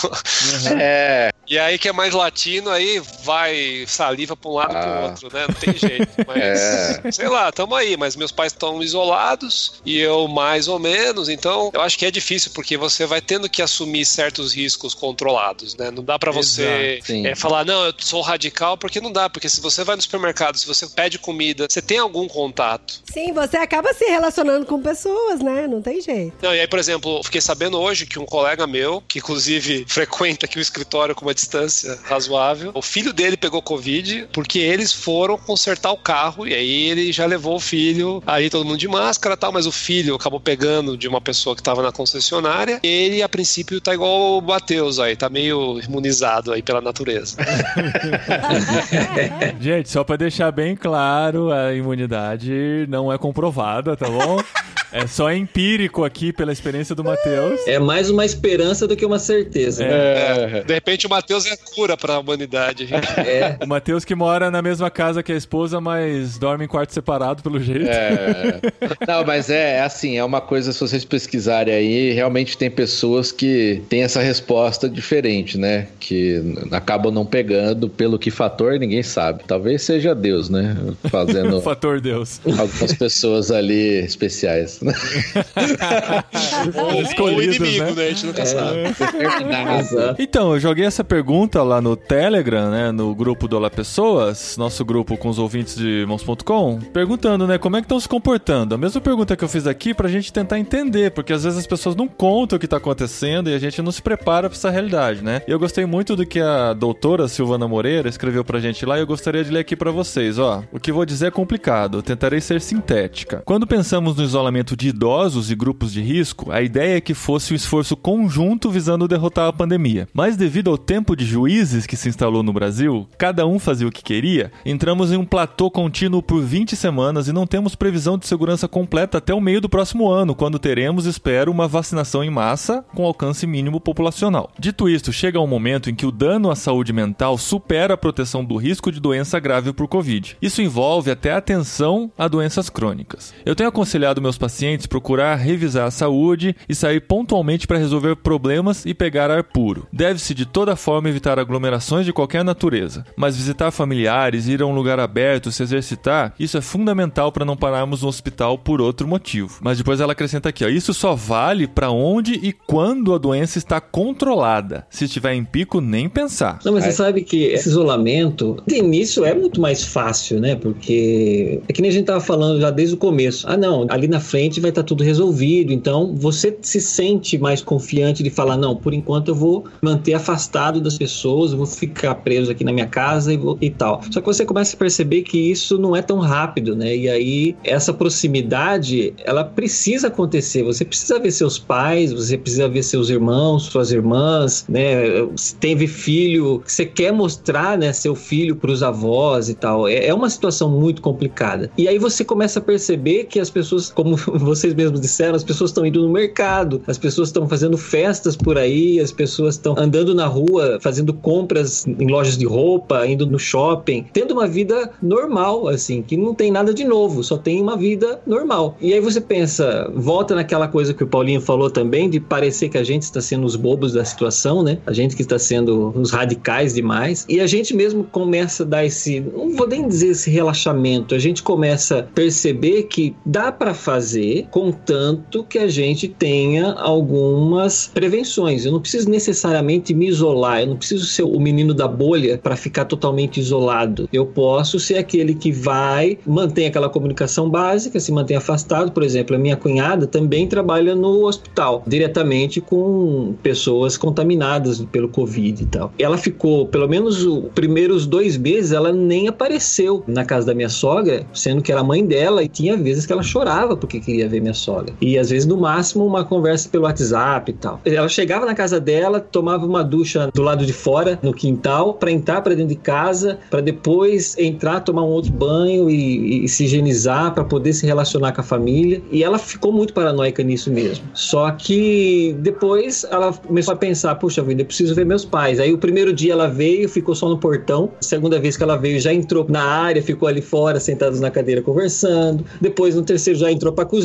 É, E aí que é mais latino, aí vai saliva pra um lado e pro Ah. outro, né? Não tem jeito. (laughs) Mas, sei lá, tamo aí, mas meus pais estão isolados e eu mais ou menos, então eu acho que é difícil porque você vai tendo que assumir certos riscos controlados, né? Não dá pra você é, falar, não, eu sou radical, porque não dá, porque se você vai no supermercado, se você pede comida, você tem algum contato. Sim, você acaba se relacionando com pessoas, né? Não tem jeito. Não, e aí, por exemplo, eu fiquei sabendo hoje que um colega meu, que inclusive (laughs) frequenta aqui o escritório com uma distância razoável, o filho dele pegou Covid porque eles foram consertar o carro e aí ele já levou o filho, aí todo mundo de máscara e tal, mas o filho acabou pegando de uma pessoa que tava na concessionária. Ele, a princípio, tá igual o Matheus aí, tá meio imunizado aí pela natureza. (laughs) Gente, só pra deixar bem claro, a imunidade não é comprovada, tá bom? (laughs) É só empírico aqui pela experiência do Matheus. É mais uma esperança do que uma certeza. é, De repente, o Matheus é a cura pra humanidade. gente. É. O Matheus que mora na mesma casa que a esposa, mas dorme em quarto separado, pelo jeito. É. Não, mas é, é assim, é uma coisa, se vocês pesquisarem aí, realmente tem pessoas que têm essa resposta diferente, né? Que acabam não pegando, pelo que fator, ninguém sabe. Talvez seja Deus, né? Fazendo (laughs) Fator Deus. algumas pessoas ali especiais. Né? (laughs) Ou, ou Escolhidos, inimigo, né? né? A gente nunca sabe. (laughs) Exato. Então, eu joguei essa pergunta lá no Telegram, né, no grupo do Olá Pessoas, nosso grupo com os ouvintes de Mons.com, perguntando, né, como é que estão se comportando. A mesma pergunta que eu fiz aqui pra gente tentar entender, porque às vezes as pessoas não contam o que tá acontecendo e a gente não se prepara pra essa realidade, né? E eu gostei muito do que a doutora Silvana Moreira escreveu pra gente lá e eu gostaria de ler aqui pra vocês, ó. O que vou dizer é complicado, tentarei ser sintética. Quando pensamos no isolamento de idosos e grupos de risco, a ideia é que fosse um esforço conjunto visando derrotar a pandemia. Mas devido ao tempo de juízes que se instalou no Brasil, cada um fazia o que queria, entramos em um platô contínuo por 20 semanas e não temos previsão de segurança completa até o meio do próximo ano, quando teremos, espero, uma vacinação em massa com alcance mínimo populacional. Dito isto, chega um momento em que o dano à saúde mental supera a proteção do risco de doença grave por Covid. Isso envolve até atenção a doenças crônicas. Eu tenho aconselhado meus pacientes procurar revisar a saúde e sair pontualmente para resolver problemas e pegar ar puro. Deve-se de toda forma evitar aglomerações de qualquer natureza, mas visitar familiares, ir a um lugar aberto, se exercitar, isso é fundamental para não pararmos no hospital por outro motivo. Mas depois ela acrescenta aqui, ó, isso só vale para onde e quando a doença está controlada. Se estiver em pico, nem pensar. Não, mas você sabe que esse isolamento, de início é muito mais fácil, né? Porque é que nem a gente tava falando já desde o começo. Ah, não, ali na frente vai estar tá tudo resolvido. Então você se sente mais confiante de falar: não, por enquanto eu vou manter afastado das pessoas, vou ficar preso aqui na minha casa e, vou, e tal. Só que você começa a perceber que isso não é tão rápido, né? E aí essa proximidade, ela precisa acontecer. Você precisa ver seus pais, você precisa ver seus irmãos, suas irmãs, né? Se teve filho, você quer mostrar, né, seu filho para os avós e tal. É, é uma situação muito complicada. E aí você começa a perceber que as pessoas, como vocês mesmos disseram, as pessoas estão indo no mercado, as pessoas estão fazendo festas por aí, as pessoas estão andando na rua, fazendo compras em lojas de roupa, indo no shopping, tendo uma vida normal, assim, que não tem nada de novo, só tem uma vida normal. E aí você pensa, volta naquela coisa que o Paulinho falou também, de parecer que a gente está sendo os bobos da situação, né? A gente que está sendo os radicais demais. E a gente mesmo começa a dar esse, não vou nem dizer esse relaxamento, a gente começa a perceber que dá para fazer, contanto que a gente tenha algumas prevenções. Eu não preciso necessariamente me isolar, eu não preciso ser o menino da bolha para ficar totalmente isolado. Eu posso ser aquele que vai, mantém aquela comunicação básica, se mantém afastado. Por exemplo, a minha cunhada também trabalha no hospital, diretamente com pessoas contaminadas pelo Covid e tal. Ela ficou, pelo menos os primeiros dois meses, ela nem apareceu na casa da minha sogra, sendo que era mãe dela, e tinha vezes que ela chorava porque queria ver minha sogra. E às vezes, no máximo, uma conversa pelo WhatsApp e tal. Ela chegava na casa dela, tomava uma ducha do lado de fora, no quintal, para entrar para dentro de casa, para depois entrar, tomar um outro banho e, e se higienizar para poder se relacionar com a família. E ela ficou muito paranoica nisso mesmo. Só que depois ela começou a pensar: puxa vida, eu preciso ver meus pais. Aí o primeiro dia ela veio, ficou só no portão. Segunda vez que ela veio, já entrou na área, ficou ali fora, sentados na cadeira conversando. Depois no terceiro já entrou pra cozinha,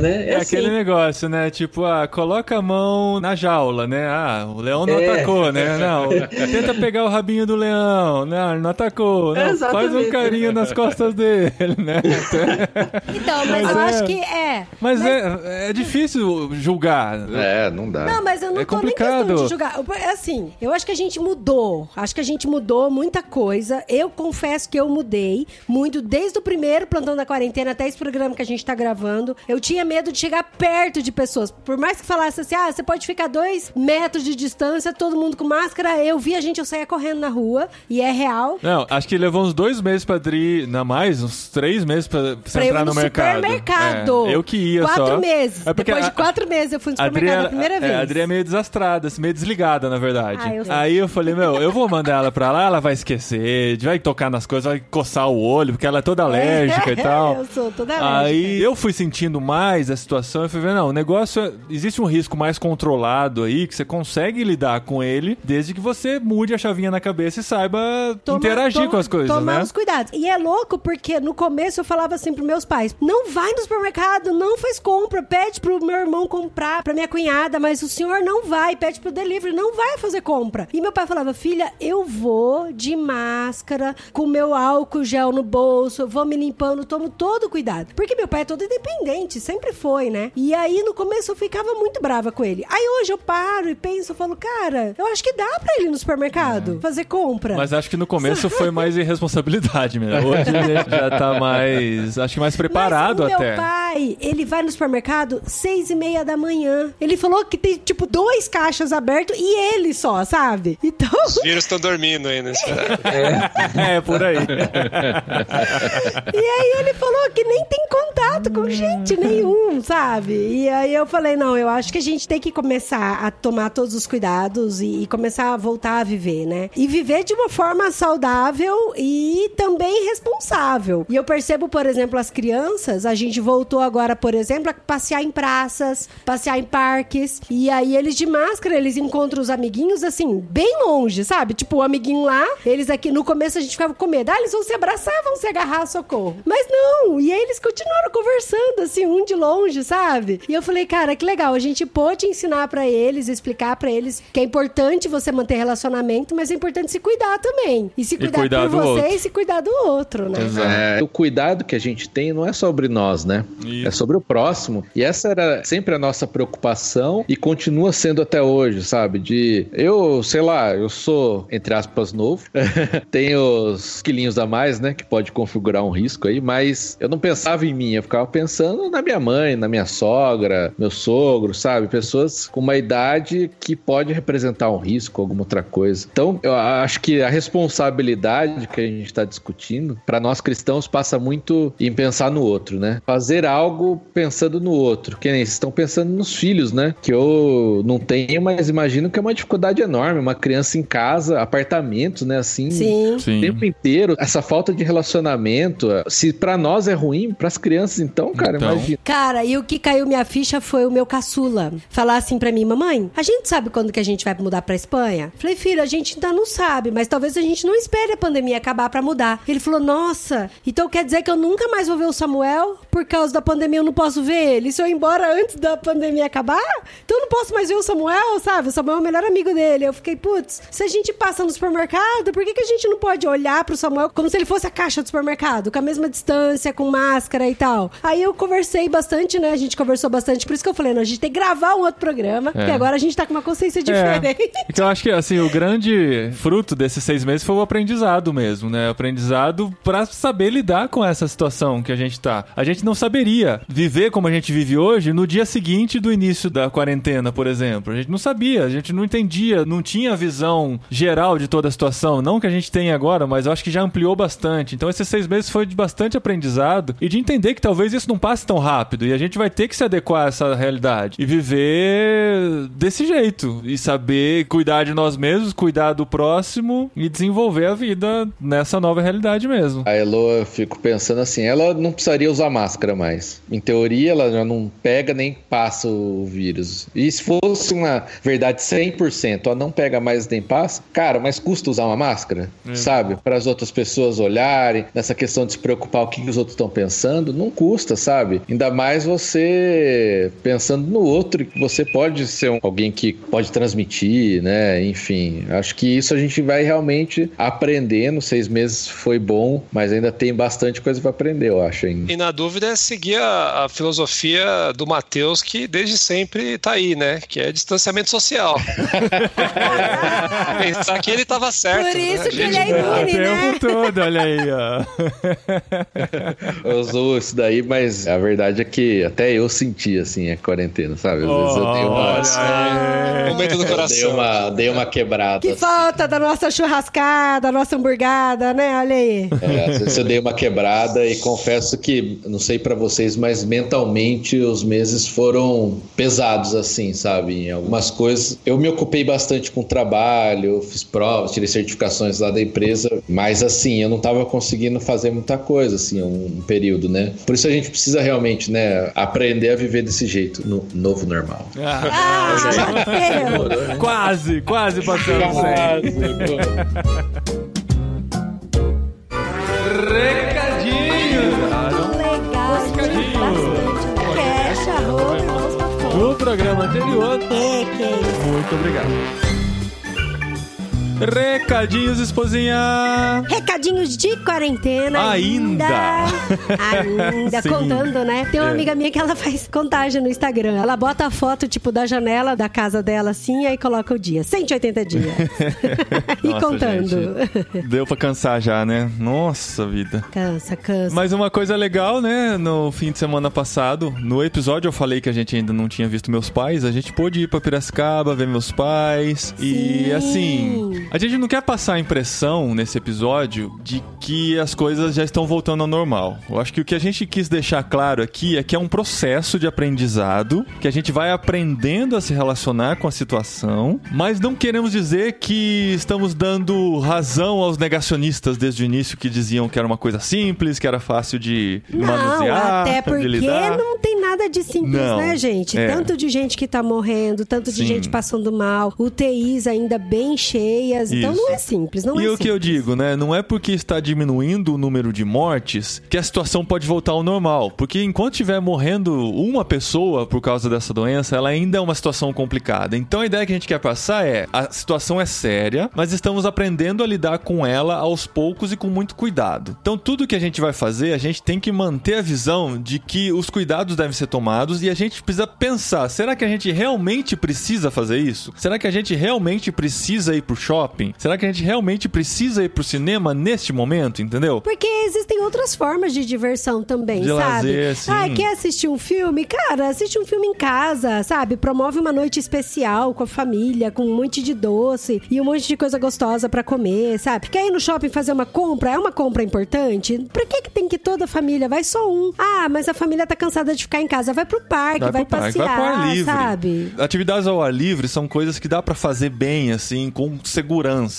né? É, é assim. aquele negócio, né? Tipo, ah, coloca a mão na jaula, né? Ah, o leão não é. atacou, né? (laughs) Não, tenta pegar o rabinho do leão. Não, não atacou. Não, faz um carinho nas costas dele, né? (laughs) Então, mas, mas eu é, acho que é. Mas, mas... É, é difícil julgar. É, não dá. Não, mas eu não é tô complicado. nem de julgar. É assim, eu acho que a gente mudou. Acho que a gente mudou muita coisa. Eu confesso que eu mudei muito desde o primeiro plantão da quarentena até esse programa que a gente tá gravando. Eu tinha medo de chegar perto de pessoas. Por mais que falasse assim, ah, você pode ficar dois metros de distância, todo mundo com máscara. Eu vi a gente, eu saía correndo na rua. E é real. Não, acho que levou uns dois meses pra Dri, não mais, uns três meses pra, pra, pra entrar no, no mercado. supermercado. É, eu que ia quatro só. Quatro meses. É Depois a, de quatro meses eu fui no supermercado a, a primeira vez. É, a Adri é meio desastrada, assim, meio desligada, na verdade. Ah, eu Aí eu falei, meu, eu vou mandar ela pra lá, ela vai esquecer, vai tocar nas coisas, vai coçar o olho, porque ela é toda (laughs) alérgica é, e tal. Eu sou toda alérgica. Aí eu fui sentindo mais a situação e fui vendo, não, o negócio, é, existe um risco mais controlado aí, que você consegue lidar com ele, desde que você mude a chavinha na cabeça e saiba toma, interagir toma, com as coisas, tomar né? os cuidados. E é louco porque no começo eu falava assim pros meus pais, não vai no supermercado, não faz compra, pede pro meu irmão comprar, pra minha cunhada, mas o senhor não vai, pede pro delivery, não vai fazer compra. E meu pai falava, filha, eu vou de máscara, com meu álcool gel no bolso, eu vou me limpando, tomo todo cuidado. Porque meu pai é todo independente, sempre foi, né? E aí no começo eu ficava muito brava com ele. Aí hoje eu paro e penso, eu falo, cara, eu acho que dá pra ele ir no supermercado, é. fazer compra. Mas acho que no começo foi (laughs) mais irresponsabilidade mesmo. Hoje a gente já tá mais, acho que mais preparado Mas até. Meu pai ele vai no supermercado seis e meia da manhã. Ele falou que tem, tipo, dois caixas abertos e ele só, sabe? Então... Os vírus estão dormindo aí nesse É, por aí. (laughs) E aí ele falou que nem tem contato com gente nenhum, sabe? E aí eu falei, não, eu acho que a gente tem que começar a tomar todos os cuidados e, e começar a voltar a viver, né? E viver de uma forma saudável e também responsável. E eu percebo, por exemplo, as crianças, a gente voltou agora, por exemplo, a passear em praças, passear em parques. E aí eles de máscara, eles encontram os amiguinhos assim, bem longe, sabe? Tipo, o amiguinho lá, eles aqui no começo a gente ficava com medo. Ah, eles vão se abraçar, vão se agarrar, socorro. Mas não, e aí eles continuaram conversando, assim, um de longe, sabe? E eu falei, cara, que legal, a gente pôde ensinar pra eles, explicar pra eles que é importante você manter relacionamento, mas é importante se cuidar também. E se cuidar cuidar por do você outro. e se cuidar do outro, né? É, o cuidado que a gente tem não é sobre nós, né? Isso. É sobre o próximo. E essa era sempre a nossa preocupação e continua sendo até hoje, sabe? De eu, sei lá, eu sou, entre aspas, novo. (laughs) Tenho os quilinhos a mais, né? Que pode configurar um risco aí, mas eu não pensava em mim, eu ficava pensando na minha mãe, na minha sogra, meu sogro, sabe? Pessoas com uma idade que pode representar um risco, alguma outra coisa. Então, eu acho que a responsabilidade que a gente está discutindo, para nós cristãos, passa muito em pensar no outro, né? Fazer algo pensando no outro. Que nem vocês estão pensando nos filhos, né? Que eu não tenho, mas imagino que é uma dificuldade enorme. Uma criança em casa, apartamentos, né? Assim, Sim. o Sim. tempo inteiro, essa falta de relacionamento. Se para nós é ruim, para as crianças, então, cara, Então. imagina. Cara, e o que caiu minha ficha foi o meu caçula. Falar assim pra mim, mamãe, a gente sabe quando que a gente vai mudar pra Espanha? Falei, filho, a gente ainda não sabe, mas talvez a gente não espere a pandemia acabar pra mudar. Ele falou, nossa, então quer dizer que eu nunca mais vou ver o Samuel? Por causa da pandemia eu não posso ver ele? Se eu ir embora antes da pandemia acabar? Então eu não posso mais ver o Samuel, sabe? O Samuel é o melhor amigo dele. Eu fiquei, putz, se a gente passa no supermercado, por que, que a gente não pode olhar pro Samuel como se ele fosse a caixa do supermercado, com a mesma distância, com máscara e tal? Aí eu conversei bastante, né? A gente conversou bastante, por isso que eu falei, não, a gente tem que gravar um outro programa, porque agora a gente tá com uma consciência diferente. Então, eu acho que assim, o grande fruto desses seis meses foi o aprendizado mesmo, né? O aprendizado pra saber lidar com essa situação que a gente tá. A gente não saberia viver como a gente vive hoje no dia seguinte do início da quarentena, por exemplo. A gente não sabia, a gente não entendia, não tinha a visão geral de toda a situação. Não que a gente tenha agora, mas eu acho que já ampliou bastante. Então, esses seis meses foi de bastante aprendizado e de entender que talvez isso não passe tão rápido e a gente vai ter que se adequar a essa realidade e viver desse jeito e saber cuidar de nós mesmos, cuidar do próximo e desenvolver a vida nessa nova realidade mesmo. A Elo, eu fico pensando assim, ela não precisaria usar máscara mais. Em teoria, ela já não pega nem passa o vírus. E se fosse uma verdade 100%, ela não pega mais nem passa, cara, mas custa usar uma máscara, sabe? Para as outras pessoas olharem, nessa questão de se preocupar o que os outros estão pensando, não custa, sabe? Ainda mais você pensando no outro, que você pode ser um- alguém que pode transmitir, né? Enfim, acho que isso a gente vai realmente aprendendo. Seis meses foi bom, mas ainda tem bastante coisa para aprender, eu acho ainda. E na dúvida é seguir a, a filosofia do Matheus, que desde sempre tá aí, né? Que é distanciamento social. (laughs) Pensar que ele tava certo. Por isso né? que ele é O imune, né? tempo todo, olha aí, ó. (laughs) Eu uso isso daí, mas a verdade é que até eu senti, assim, a quarentena, sabe? Às vezes eu dei uma... Olha aí. Momento do Eu dei coração. uma, dei uma quebrada. Que assim. falta da nossa churrascada, da nossa hamburgada, né? Olha aí. É, às vezes eu dei uma quebrada e confesso que, não sei pra vocês, mas mentalmente os meses foram pesados, assim, sabe? Em algumas coisas. Eu me ocupei bastante com o trabalho, fiz provas, tirei certificações lá da empresa, mas assim, eu não tava conseguindo fazer muita coisa, assim, um período, né? Por isso a gente precisa realmente, né, aprender a viver desse jeito, no novo normal. Ah, Mateus! (laughs) Quase, quase passamos aí. Recadinho! Legal, gente, bastante. Cash, arroba, irmãos fofões. Do programa anterior, É, que isso. muito obrigado. Recadinhos, esposinha! Recadinhos de quarentena. Ainda. Ainda. (laughs) Sim. Contando, né? Tem uma É. amiga minha que ela faz contagem no Instagram. Ela bota a foto, tipo, da janela da casa dela assim, aí coloca o dia. 180 dias. (laughs) e Nossa, contando. gente. Deu pra cansar já, né? Nossa vida. Cansa, cansa. Mas uma coisa legal, né? No fim de semana passado, no episódio eu falei que a gente ainda não tinha visto meus pais. A gente pôde ir pra Piracicaba, ver meus pais. E Sim. assim, a gente não quer passar a impressão nesse episódio de que as coisas já estão voltando ao normal. Eu acho que o que a gente quis deixar claro aqui é que é um processo de aprendizado, que a gente vai aprendendo a se relacionar com a situação, mas não queremos dizer que estamos dando razão aos negacionistas desde o início que diziam que era uma coisa simples, que era fácil de Não, manusear, até de porque lidar. não tem nada de simples, Não, né, gente? é. Tanto de gente que tá morrendo, tanto de Sim. gente passando mal, UTIs ainda bem cheias. Então Isso. não é simples, não e é o que eu digo, né? Não é porque está diminuindo o número de mortes que a situação pode voltar ao normal. Porque enquanto estiver morrendo uma pessoa por causa dessa doença, ela ainda é uma situação complicada. Então a ideia que a gente quer passar é: a situação é séria, mas estamos aprendendo a lidar com ela aos poucos e com muito cuidado. Então tudo que a gente vai fazer, a gente tem que manter a visão de que os cuidados devem ser tomados e a gente precisa pensar: será que a gente realmente precisa fazer isso? Será que a gente realmente precisa ir pro shopping? Será que a gente realmente precisa ir pro cinema neste momento, entendeu? Porque existem outras formas de diversão também, De sabe? lazer, sim. Ah, quer assistir um filme? Cara, assiste um filme em casa, sabe? Promove uma noite especial com a família, com um monte de doce e um monte de coisa gostosa pra comer, sabe? Quer ir no shopping fazer uma compra? É uma compra importante? Pra que, que tem que toda a família? Vai só um. Ah, mas a família tá cansada de ficar em casa. Vai pro parque, vai, pro parque, passear, vai pro ar livre. sabe? Atividades ao ar livre são coisas que dá pra fazer bem, assim, com segurança,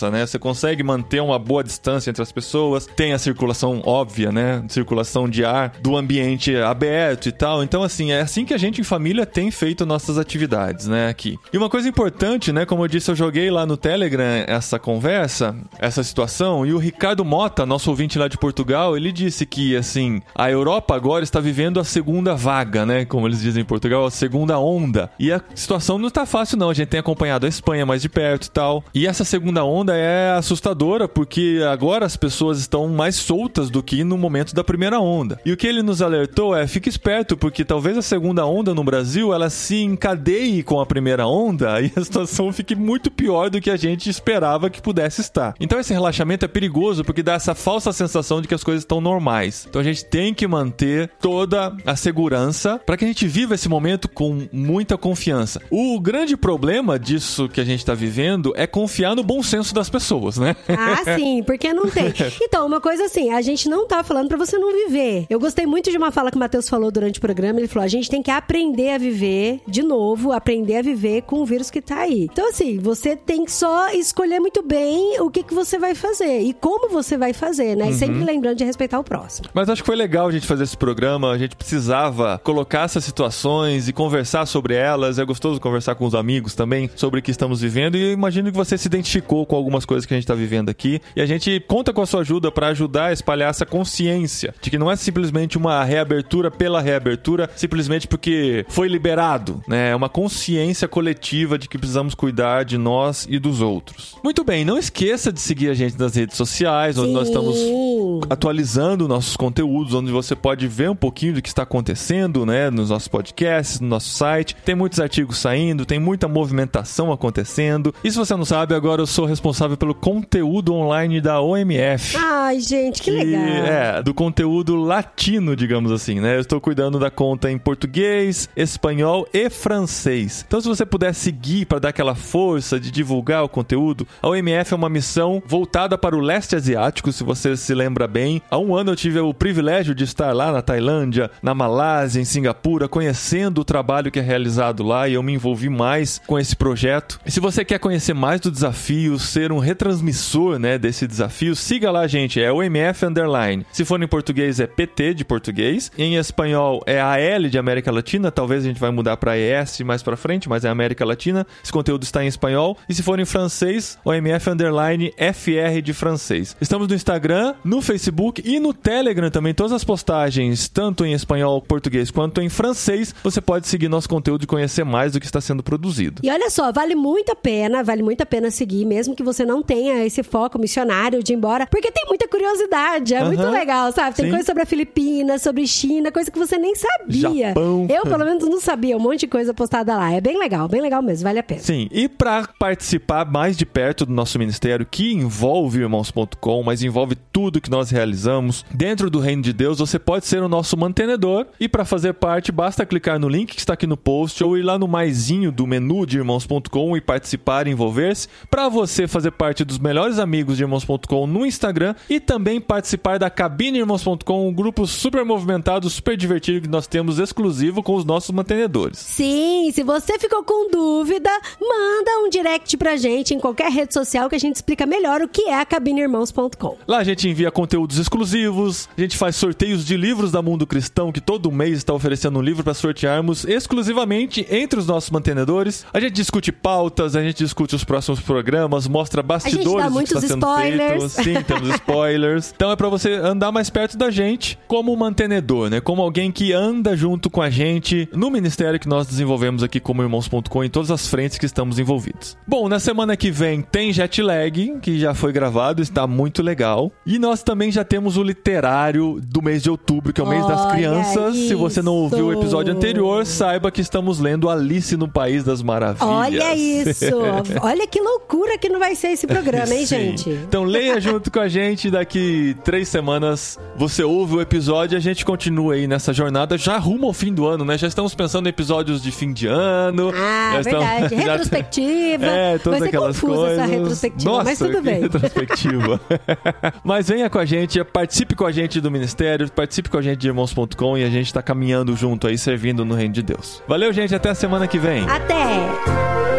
né? Você consegue manter uma boa distância entre as pessoas, tem a circulação óbvia, né? Circulação de ar do ambiente aberto e tal. Então, assim, é assim que a gente em família tem feito nossas atividades, né? Aqui. E uma coisa importante, né? Como eu disse, eu joguei lá no Telegram essa conversa, essa situação, e o Ricardo Mota, nosso ouvinte lá de Portugal, ele disse que, assim, a Europa agora está vivendo a segunda vaga, né? Como eles dizem em Portugal, a segunda onda. E a situação não tá fácil, não. A gente tem acompanhado a Espanha mais de perto e tal. E essa segunda onda é assustadora, porque agora as pessoas estão mais soltas do que no momento da primeira onda. E o que ele nos alertou é: fique esperto, porque talvez a segunda onda no Brasil ela se encadeie com a primeira onda (laughs) e a situação fique muito pior do que a gente esperava que pudesse estar. Então esse relaxamento é perigoso porque dá essa falsa sensação de que as coisas estão normais. Então a gente tem que manter toda a segurança para que a gente viva esse momento com muita confiança. O grande problema disso que a gente está vivendo é confiar no bom senso das pessoas, né? Ah, (laughs) sim, porque não tem. Então, uma coisa assim, a gente não tá falando pra você não viver. Eu gostei muito de uma fala que o Matheus falou durante o programa. Ele falou: a gente tem que aprender a viver de novo, aprender a viver com o vírus que tá aí. Então, assim, você tem que só escolher muito bem o que, que você vai fazer e como você vai fazer, né? E sempre lembrando de respeitar o próximo. Mas acho que foi legal a gente fazer esse programa. A gente precisava colocar essas situações e conversar sobre elas. É gostoso conversar com os amigos também sobre o que estamos vivendo. E eu imagino que você se identificou com algumas coisas que a gente está vivendo aqui. E a gente conta com a sua ajuda para ajudar a espalhar essa consciência de que não é simplesmente uma reabertura pela reabertura, simplesmente porque foi liberado, né? É uma consciência coletiva de que precisamos cuidar de nós e dos outros. Muito bem, não esqueça de seguir a gente nas redes sociais, onde nós estamos Sim. atualizando nossos conteúdos, onde você pode ver um pouquinho do que está acontecendo, né, nos nossos podcasts, no nosso site. Tem muitos artigos saindo, tem muita movimentação acontecendo. E se você não sabe, agora eu sou responsável pelo conteúdo online da OMF. Ai, gente, que legal. é, do conteúdo latino, digamos assim, né? Eu estou cuidando da conta em português, espanhol e francês. Então, se você puder seguir para dar aquela força de divulgar o conteúdo, a OMF é uma missão voltada para o leste asiático, se você se lembra bem. Há um ano eu tive o privilégio de estar lá na Tailândia, na Malásia, em Singapura, conhecendo o trabalho que é realizado lá e eu me envolvi mais com esse projeto. E se você quer conhecer mais do desafio, ser um retransmissor, né, desse desafio, siga lá, gente, é OMF Underline. Se for em português é PT de português, em espanhol é AL de América Latina, talvez a gente vai mudar para ES mais para frente, mas é América Latina. Esse conteúdo está em espanhol. E se for em francês, OMF Underline FR de francês. Estamos no Instagram, no Facebook e no Telegram também. Todas as postagens, tanto em espanhol, português quanto em francês, você pode seguir nosso conteúdo e conhecer mais do que está sendo produzido. E olha só, vale muito a pena, vale muito a pena seguir, mesmo que você não tenha esse foco missionário de ir embora, porque tem muita curiosidade, é Aham. muito legal, sabe? Tem Sim. coisa sobre a Filipinas, sobre China, coisa que você nem sabia. Japão. Eu, pelo menos, não sabia, um monte de coisa postada lá. É bem legal, bem legal mesmo, vale a pena. Sim, e para participar mais de perto do nosso ministério, que envolve o irmãos.com, mas envolve tudo que nós realizamos dentro do reino de Deus, você pode ser o nosso mantenedor. E para fazer parte, basta clicar no link que está aqui no post ou ir lá no maisinho do menu de irmãos.com e participar envolver-se. Para você fazer parte dos melhores amigos de irmãos.com no Instagram e também participar da cabine irmãos.com, um grupo super movimentado, super divertido que nós temos exclusivo com os nossos mantenedores. Sim, se você ficou com dúvida, manda um direct pra gente em qualquer rede social que a gente explica melhor o que é a cabineirmãos.com. Lá a gente envia conteúdos exclusivos, a gente faz sorteios de livros da Mundo Cristão, que todo mês está oferecendo um livro para sortearmos exclusivamente entre os nossos mantenedores. A gente discute pautas, a gente discute os próximos programas, mostra bastidores dá do que está sendo spoilers. feito. Sim, temos spoilers. (laughs) Então é para você andar mais perto da gente como mantenedor, né? Como alguém que anda junto com a gente no ministério que nós desenvolvemos aqui como irmãos.com em todas as frentes que estamos envolvidos. Bom, na semana que vem tem jet lag, que já foi gravado, está muito legal. E nós também já temos o literário do mês de outubro, que é o mês das crianças. Se você não ouviu o isso. episódio anterior, saiba que estamos lendo Alice no País das Maravilhas. Olha isso! (laughs) Olha que loucura que não vai ser esse programa, (laughs) hein, gente? Então leia junto com a gente. Daqui três semanas você ouve o episódio e a gente continua aí nessa jornada. Já rumo ao fim do ano, né? Já estamos pensando em episódios de fim de ano. Ah, estamos- verdade. (laughs) Retrospectiva. É, todas vai ser aquelas confusa coisas. essa retrospectiva, Nossa, mas tudo bem. retrospectiva. (laughs) mas venha com a gente, participe com a gente do ministério, participe com a gente de irmãos.com e a gente tá caminhando junto aí, servindo no reino de Deus. Valeu, gente, até a semana que vem. Até!